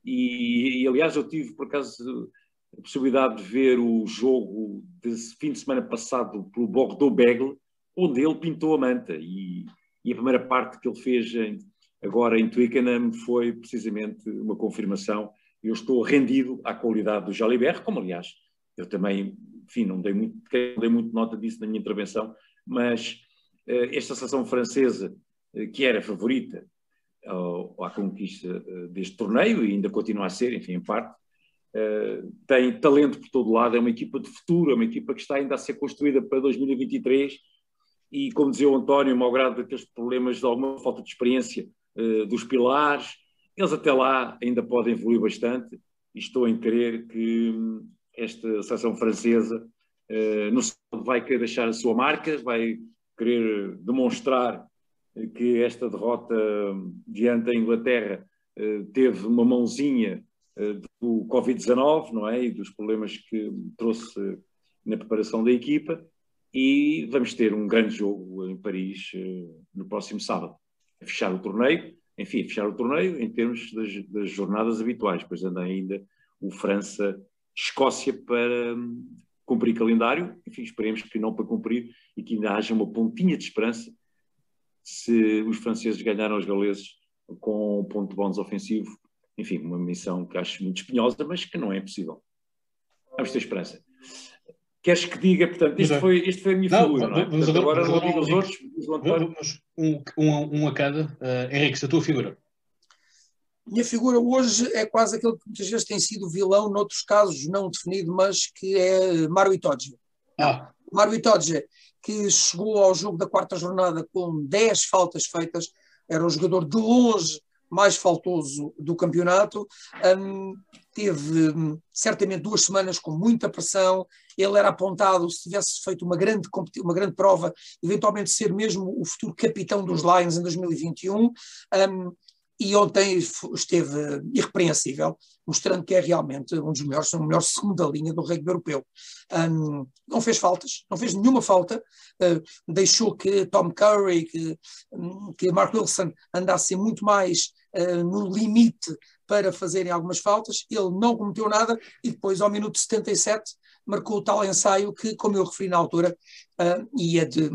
e, e aliás eu tive por acaso a possibilidade de ver o jogo de fim de semana passado pelo Bordeaux Begle, onde ele pintou a manta, e, e a primeira parte que ele fez em, agora em Twickenham foi precisamente uma confirmação. Eu estou rendido à qualidade do Jalibert, como aliás eu também, enfim, não dei muito, não dei muito nota disso na minha intervenção, mas uh, esta seleção francesa, uh, que era favorita uh, à conquista deste torneio e ainda continua a ser, enfim, em parte, tem talento por todo lado, é uma equipa de futuro, é uma equipa que está ainda a ser construída para 2023 e, como dizia o António, malgrado daqueles problemas de alguma falta de experiência uh, dos pilares, eles até lá ainda podem evoluir bastante. E estou em crer que hum, esta seleção francesa uh, no sábado vai querer deixar a sua marca, vai querer demonstrar que esta derrota hum, diante da Inglaterra uh, teve uma mãozinha do Covid-19, não é? E dos problemas que trouxe na preparação da equipa e vamos ter um grande jogo em Paris uh, no próximo sábado. A fechar o torneio, enfim, a fechar o torneio em termos das, das jornadas habituais, pois anda ainda o França-Escócia para um, cumprir calendário, enfim, esperemos que não para cumprir e que ainda haja uma pontinha de esperança se os franceses ganharam os galeses com um ponto de bónus ofensivo, enfim, uma missão que acho muito espinhosa, mas que não é impossível. Vamos ter esperança. Queres que diga, portanto, isto, foi, isto foi a minha não, figura, não é? Vamos portanto, agora, agora não digo os outros. Vamos um, um, um a cada. Uh, Henrique, a tua figura. Minha figura hoje é quase aquele que muitas vezes tem sido vilão, noutros casos não definido, mas que é Mário Itoge. Ah. Mário Itoge, que chegou ao jogo da quarta jornada com 10 faltas feitas, era o jogador de longe mais faltoso do campeonato. Um, teve hum, certamente duas semanas com muita pressão. Ele era apontado, se tivesse feito uma grande, uma grande prova, eventualmente ser mesmo o futuro capitão dos Lions em 2021. Um, e ontem esteve irrepreensível, mostrando que é realmente um dos melhores, uma melhor segunda linha do rugby europeu. Um, não fez faltas, não fez nenhuma falta, uh, deixou que Tom Curry, que, hum, que Mark Wilson andassem muito mais uh, no limite para fazerem algumas faltas, ele não cometeu nada e depois, ao minuto 77, marcou o tal ensaio que, como eu referi na altura, uh, ia de,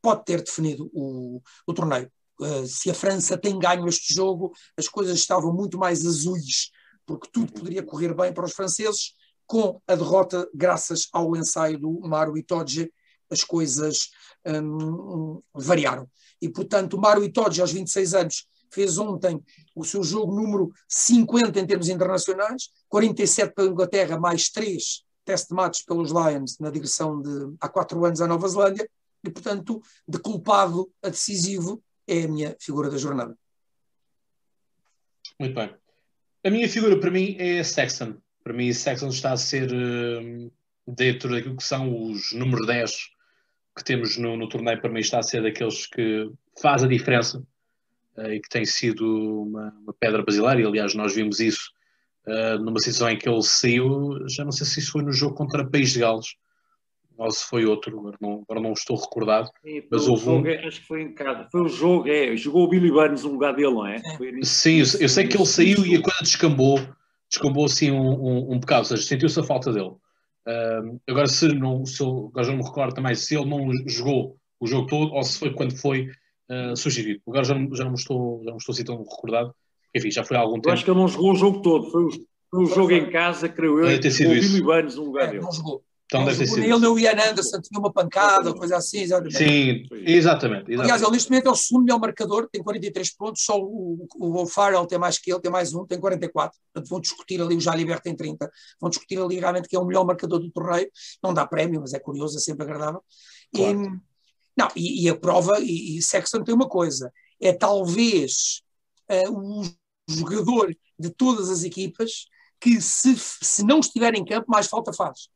pode ter definido o, o torneio. Uh, se a França tem ganho este jogo, as coisas estavam muito mais azuis, porque tudo poderia correr bem para os franceses. Com a derrota, graças ao ensaio do Maru Itoje, as coisas um, variaram. E, portanto, Maru Itoje, aos 26 anos, fez ontem o seu jogo número 50 em termos internacionais, 47 pela Inglaterra, mais 3 test matches pelos Lions na direção de há quatro anos à Nova Zelândia, e portanto, de culpado a decisivo, é a minha figura da jornada. Muito bem. A minha figura para mim é Sexton. Para mim, Sexton está a ser uh, dentro daquilo que são os números 10 que temos no, no torneio. Para mim, está a ser daqueles que faz a diferença e que tem sido uma, uma, pedra basilar. E aliás, nós vimos isso uh, numa situação em que ele saiu. Já não sei se isso foi no jogo contra País de Gales ou se foi outro, agora não, agora não estou recordado. Sim, mas houve um... É, acho que foi em casa. Foi o jogo, é, jogou o Billy Burns no lugar dele, não é? Sim, eu, eu, sei que ele saiu e a coisa descambou, descambou assim um, um, um bocado, ou seja, sentiu-se a falta dele. Uh, agora, se não, se eu, agora já não me recordo também se ele não jogou o jogo todo ou se foi quando foi uh, sugerido. Agora já não, já não me estou, já não estou assim tão recordado. Enfim, já foi há algum tempo. Eu acho que ele não jogou o jogo todo, foi o, foi o jogo em casa, creio eu. Deve ter o Billy Burns no lugar é, dele. Não jogou. Então deve ter sido. Ele o Ian Anderson tinha uma pancada, coisa assim. Exatamente. Sim, exatamente, exatamente. Aliás, ele neste momento é o segundo melhor marcador, tem 43 pontos, só o, o, o Farrell tem mais que ele, tem mais um, tem 44. Portanto, vão discutir ali, o Jalibert tem 30, vão discutir ali realmente quem é o melhor marcador do torneio. Não dá prémio, mas é curioso, é sempre agradável. Claro. E, não, e, e, a prova, e, e Sexton tem uma coisa, é talvez uh, o jogador de todas as equipas que se, se não estiver em campo, mais falta faz.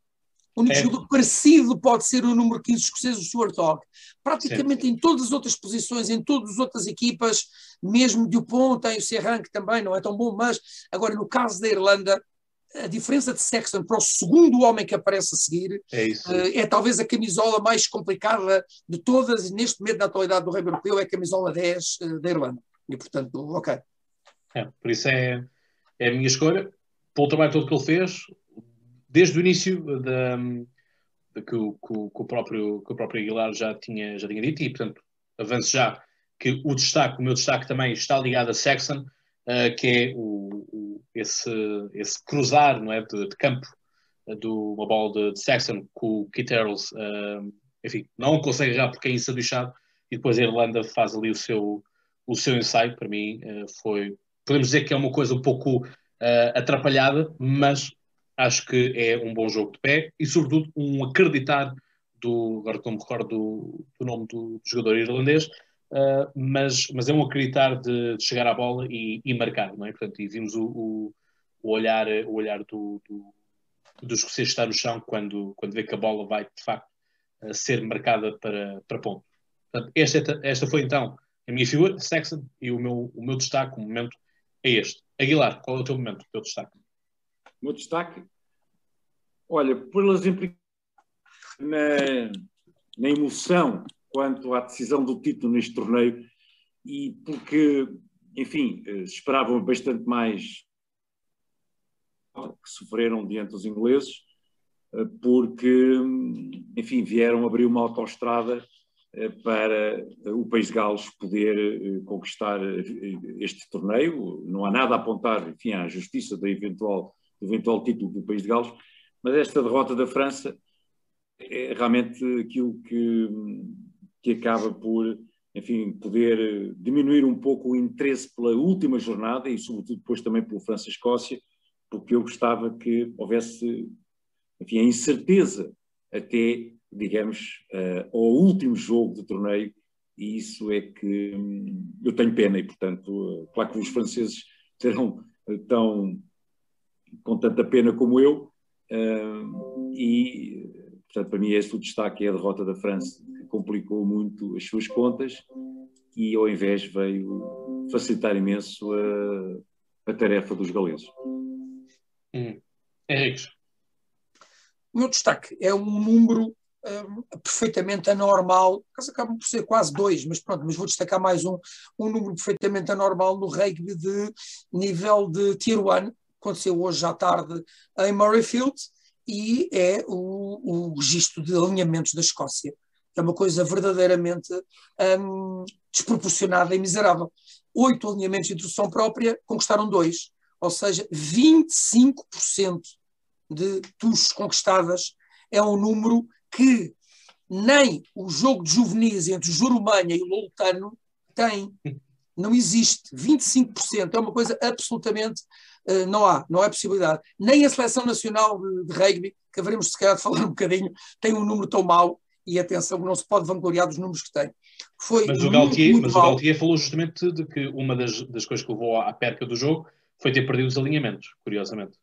O único é. jogador parecido pode ser o número 15 escocês, o Stuart Hogg. Praticamente em todas as outras posições, em todas as outras equipas, mesmo Dupont tem o Serran, que também não é tão bom, mas agora no caso da Irlanda, a diferença de Sexton para o segundo homem que aparece a seguir É eh, é talvez a camisola mais complicada de todas, e neste momento da atualidade do Rei Europeu é a camisola 10 eh, da Irlanda. E portanto, ok. É, por isso é, é a minha escolha. Pelo trabalho todo que ele fez, desde o início da, de que, o, que, o, próprio, que o próprio Aguilar já tinha, já tinha dito, e portanto avanço já que o destaque, o meu destaque também está ligado a Saxon, uh, que é o, o, esse, esse cruzar não é, de, de campo uh, de uma bola de, de Saxon que o Keith Earls, uh, enfim, não consegue errar porque é ensaduchado e depois a Irlanda faz ali o seu, o seu ensaio, para mim foi, podemos dizer que é uma coisa um pouco atrapalhada, mas acho que é um bom jogo de pé e sobretudo um acreditar do, agora não me recordo do, do nome do, do jogador irlandês, Uh, mas, mas é um acreditar de, de chegar à bola e, e, marcar, não é? Portanto, e vimos o, o, o olhar, o olhar do, do, do escocês estar no chão quando, quando vê que a bola vai, de facto, uh, ser marcada para, para ponto. Portanto, esta, esta foi então a minha figura, Saxon, e o meu, o meu destaque, o momento, é este. Aguilar, qual é o teu momento, o teu destaque? O meu destaque, olha, pelas implicações na, na emoção quanto à decisão do título neste torneio e porque, enfim, esperavam bastante mais que sofreram diante dos ingleses, porque, enfim, vieram abrir uma autoestrada para o país de Gales poder conquistar este torneio. Não há nada a apontar, enfim, à justiça do eventual, do eventual título do país de Gales, mas esta derrota da França é realmente aquilo que que acaba por, enfim, poder diminuir um pouco o interesse pela última jornada e, sobretudo, depois também pelo França-Escócia, porque eu gostava que houvesse, enfim, a incerteza até, digamos, uh, ao último jogo do torneio, e isso é que hum, eu tenho pena, e, portanto, uh, claro que os franceses serão uh, tão com tanta pena como eu, e, portanto, para mim, este o destaque é a derrota da França complicou muito as suas contas e ao invés veio facilitar imenso a, a tarefa dos galeses. Hum. Henriques. O meu destaque é um número um, perfeitamente anormal, caso acabam por ser quase dois, mas pronto, mas vou destacar mais um, um número perfeitamente anormal no rugby de nível de Tier 1, aconteceu hoje à tarde em Murrayfield, e é o, o registro de alinhamentos da Escócia é uma coisa verdadeiramente hum, desproporcionada e miserável. Oito alinhamentos de introdução própria conquistaram dois, ou seja, 25% de tuches conquistadas é um número que nem o jogo de juvenis entre Jurumanha e Loltano tem. Não existe. 25% é uma coisa absolutamente. Uh, não há, não há possibilidade. Nem a Seleção Nacional de, de Rugby, que haveremos se calhar de falar um bocadinho, tem um número tão mau e atenção, não se pode vangloriar dos números que tem. Foi mas o Galtier, muito, muito mas o Galtier falou justamente de que uma das, das coisas que levou à perca do jogo foi ter perdido os alinhamentos, curiosamente.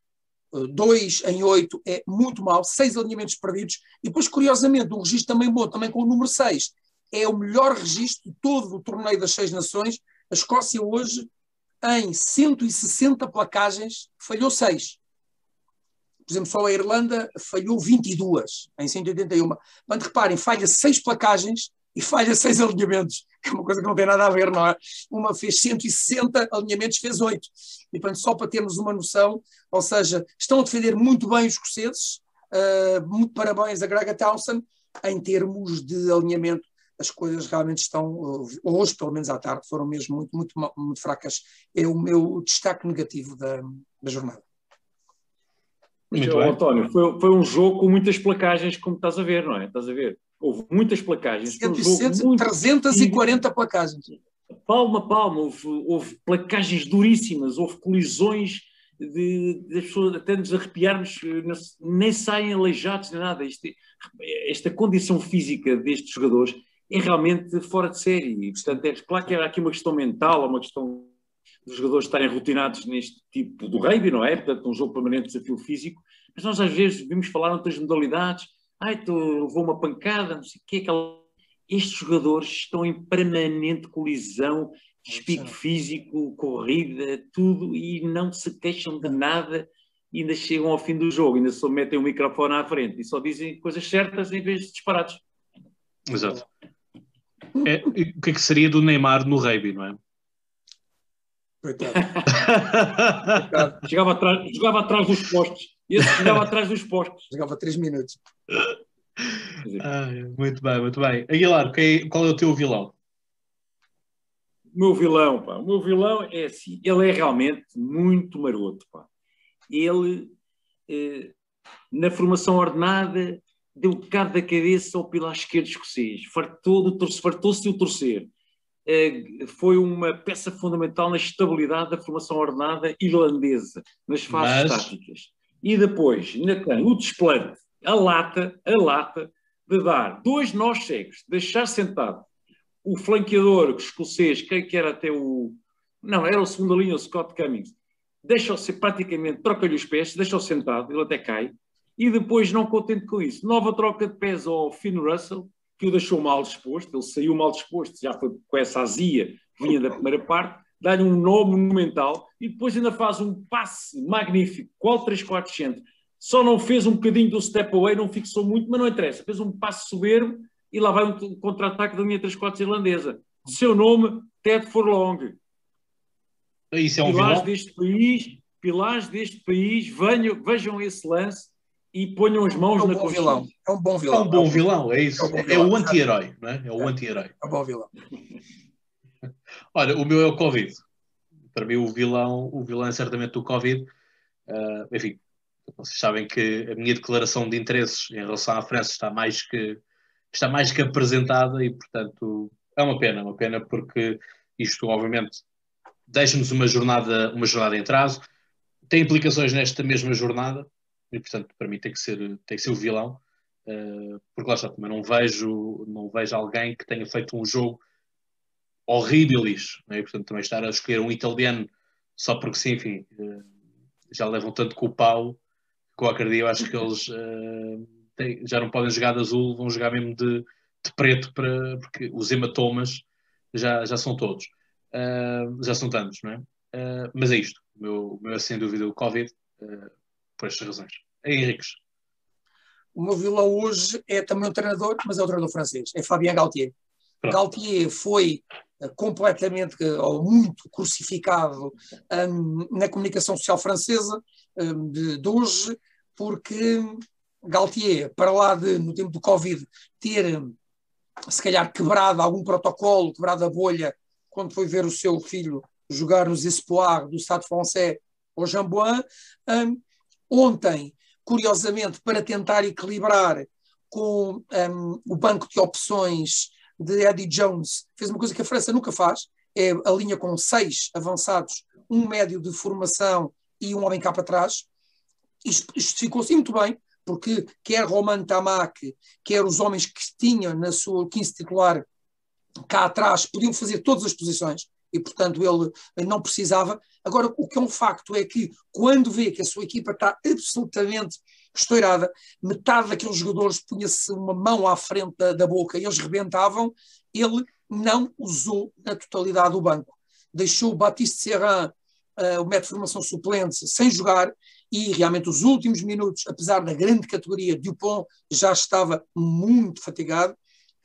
Dois em oito é muito mal, seis alinhamentos perdidos, e depois, curiosamente, um registro também bom, também com o número seis, é o melhor registro de todo o torneio das seis nações. A Escócia hoje, em 160 placagens, falhou seis por exemplo, só a Irlanda falhou 22 em 181. Mas reparem, falha seis placagens e falha seis alinhamentos, que é uma coisa que não tem nada a ver, não é? Uma fez 160 alinhamentos, fez oito. E, portanto, só para termos uma noção, ou seja, estão a defender muito bem os escoceses, uh, muito parabéns a Grega Townsend, em termos de alinhamento, as coisas realmente estão, hoje, pelo menos à tarde, foram mesmo muito, muito, muito fracas. É o meu destaque negativo da, da jornada. Muito bem. António, foi, foi um jogo com muitas placagens, como estás a ver, não é? Estás a ver? Houve muitas placagens. 160, um 340 placagens. Palma a palma, houve, houve placagens duríssimas, houve colisões de, de, pessoas até nos arrepiarmos, nem saem aleijados nem nada. Isto, esta condição física destes jogadores é realmente fora de série. E, portanto, é claro que era aqui uma questão mental, uma questão dos jogadores estarem rotinados neste tipo do rugby, não é? Portanto, um jogo permanente de desafio físico, mas nós às vezes vimos falar outras modalidades, ai, tu levou uma pancada, não sei o que, aquela... estes jogadores estão em permanente colisão, despique físico, corrida, tudo, e não se queixam de nada, e ainda chegam ao fim do jogo, ainda só metem o microfone à frente e só dizem coisas certas em vez de disparados. Exato. É, o que é que seria do Neymar no rugby, não é? Coitado. Jogava atrás, jogava atrás dos postos. Esse jogava atrás dos postos. Jogava 3 minutos. Ah, muito bem, muito bem. Aguilar, qual é o teu vilão? O meu vilão, pá, o meu vilão é assim, ele é realmente muito maroto, pá. Ele, eh, na formação ordenada, deu cabo da cabeça ao pilar esquerdo escocês, fartou-se fartou de o torcer. Eh, foi uma peça fundamental na estabilidade da formação ordenada irlandesa, nas fases Mas... táticas. E depois, tem o desplante, a lata, a lata de dar dois nós cegos, deixar sentado o flanqueador escocês, que era até o. Não, era o segunda linha, o Scott Cummings. Deixa-o ser praticamente, troca-lhe os pés, deixa-o sentado, ele até cai. E depois, não contente com isso, nova troca de pés ao Finn Russell, que o deixou mal disposto, ele saiu mal disposto, já foi com essa azia que vinha da primeira parte, dá-lhe um nó monumental e depois ainda faz um passe magnífico, qual 3-4 centro. Só não fez um bocadinho do step away, não fixou muito, mas não interessa. Fez um passe soberbo e lá vai um contra-ataque da linha 3-4 irlandesa. Seu nome, Ted Forlong. Isso é um pilares vilão? deste país, pilares deste país, venham, vejam esse lance e ponham as mãos É um na bom consciência. vilão. É um bom vilão. É um bom vilão, é isso. É É o anti-herói, não é? É o anti-herói. É um bom vilão. Olha, o meu é o Covid. Para mim, o vilão, o vilão é certamente o Covid. Ah, enfim, vocês sabem que a minha declaração de interesses em relação à França está mais que, está mais que apresentada e, portanto, é uma pena, uma pena porque isto, obviamente, deixa-nos uma jornada, uma jornada em atraso, tem implicações nesta mesma jornada e, portanto, para mim tem que ser, tem que ser o vilão, ah, porque lá está, também não vejo, não vejo alguém que tenha feito um jogo horríveis, né? portanto também estar a escolher um italiano só porque sim, enfim, eh, já levam tanto com o pau que qualquer dia eu acho que eles eh, têm- já não podem jogar de azul, vão jogar mesmo de, de preto para, porque os hematomas já, já são todos, Eh, já são tantos, não é? Mas é isto, o meu, o meu é sem dúvida o Covid, eh, por estas razões. É Henriques. O meu vilão hoje é também um treinador, mas é o treinador francês, é Fabien Galtier. Pronto. Galtier foi eh, completamente eh, ou muito crucificado hum, na comunicação social francesa hum, de, de hoje, porque Galtier, para lá de, no tempo do Covid, ter hum, se calhar quebrado algum protocolo, quebrado a bolha, quando foi ver o seu filho jogar nos Espoirs do Estado francês ao Jamboin, hum, ontem, curiosamente, para tentar equilibrar com hum, o banco de opções de Eddie Jones, fez uma coisa que a França nunca faz, é a linha com seis avançados, um médio de formação e um homem cá para trás. Justificou-se muito bem, porque quer Roman Tamac, quer os homens que tinham na sua 15 titular cá atrás, podiam fazer todas as posições e, portanto, ele não precisava. Agora, o que é um facto é que, quando vê que a sua equipa está absolutamente estourada, metade daqueles jogadores punha-se uma mão à frente da, da boca e eles rebentavam, ele não usou na totalidade o banco. Deixou o Batiste Serran, uh, o método de formação suplente, sem jogar e realmente os últimos minutos, apesar da grande categoria, Dupont já estava muito fatigado.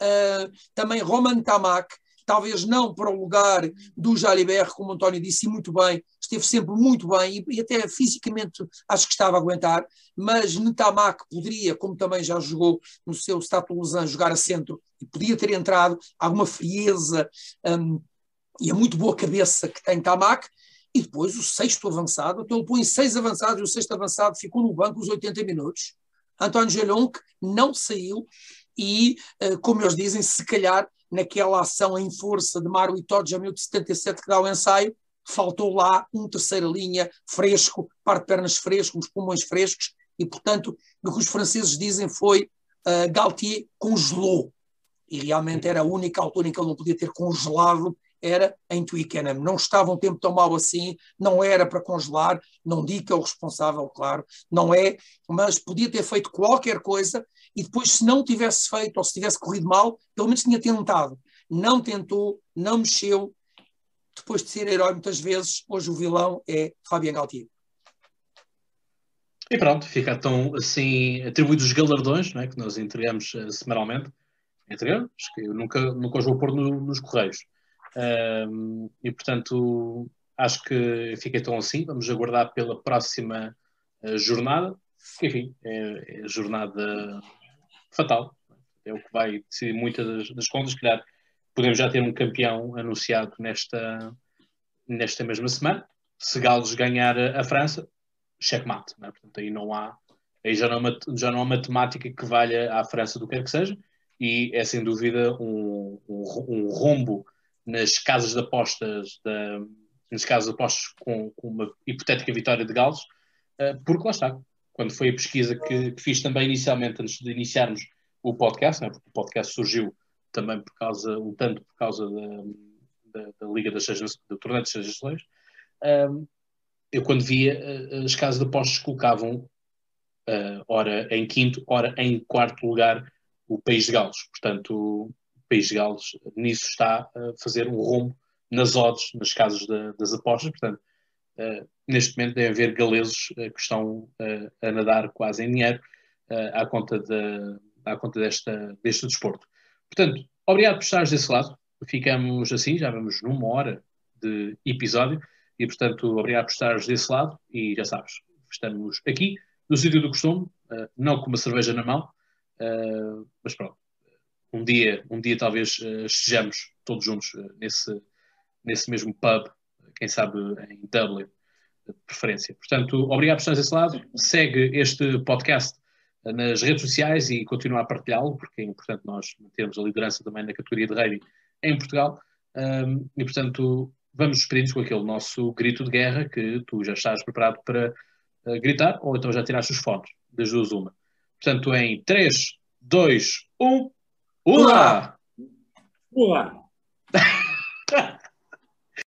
Uh, também Roman Tamac, talvez não para o lugar do Jalibert, como o António disse muito bem, esteve sempre muito bem e, e, até fisicamente acho que estava a aguentar, mas Netamak poderia, como também já jogou no seu Stade Toulousain, jogar a centro e podia ter entrado, alguma frieza um, e a muito boa cabeça que tem Tamak, e depois o sexto avançado, então ele põe seis avançados e o sexto avançado ficou no banco os 80 minutos. António Gelonque não saiu e, uh, como eles dizem, se calhar naquela ação em força de Mário Itodes a 77 que dá o ensaio, faltou lá um terceira linha fresco, par de pernas fresco, uns pulmões frescos, e portanto o que os franceses dizem foi uh, Galtier congelou, e realmente era a única altura em que ele não podia ter congelado, era em Twickenham. Não estava um tempo tão mau assim, não era para congelar, não digo que é o responsável, claro, não é, mas podia ter feito qualquer coisa e depois, se não tivesse feito ou se tivesse corrido mal, pelo menos tinha tentado. Não tentou, não mexeu. Depois de ser herói muitas vezes, hoje o vilão é Fabien Galtier. E pronto, fica então assim atribuídos os galardões é, que nós entregamos uh, semanalmente. Entregamos, que eu nunca, nunca os vou pôr no, nos correios. Um, e portanto, acho que fica então assim. Vamos aguardar pela próxima uh, jornada, enfim, é, é jornada fatal. É o que vai decidir muitas das, das contas. Calhar podemos já ter um campeão anunciado nesta, nesta mesma semana. Se Gales ganhar a França, checkmate. Né? Portanto, aí não há, aí já não, há, já não há matemática que valha à França do que quer que seja. E é sem dúvida um, um, um rombo nas casas de apostas, da, nas casas de apostas com, com, uma hipotética vitória de Gales, uh, porque lá está. Quando foi a pesquisa que, que, fiz também inicialmente, antes de iniciarmos o podcast, né? porque o podcast surgiu também por causa, um tanto por causa da, da, da Liga das Seis, do Torneio das Seis Nações, um, eu quando via uh, as casas de apostas colocavam uh, ora em quinto, ora em quarto lugar o País de Gales. Portanto, País de Gales nisso está a fazer um rumo nas odds, nas casas das apostas. Portanto, uh, neste momento deve haver galeses que estão a nadar quase em dinheiro à conta, de, à conta desta, deste desporto. Portanto, obrigado por estares desse lado. Ficamos assim, já vamos numa hora de episódio. E, portanto, obrigado por estares desse lado. E já sabes, estamos aqui, no sítio do costume, uh, não com uma cerveja na mão, uh, mas pronto. Um dia, um dia talvez uh, estejamos todos juntos nesse, nesse mesmo pub, quem sabe em Dublin, de preferência. Portanto, obrigado por estares desse lado. Segue este podcast nas redes sociais e continua a partilhá-lo, porque é importante nós mantermos a liderança também na categoria de rugby em Portugal. Um, e, portanto, vamos despedir-nos com aquele nosso grito de guerra que tu já estás preparado para uh, gritar, ou então já tiraste os fones, das duas uma. Portanto, em 3, 2, 1, Olá! Olá!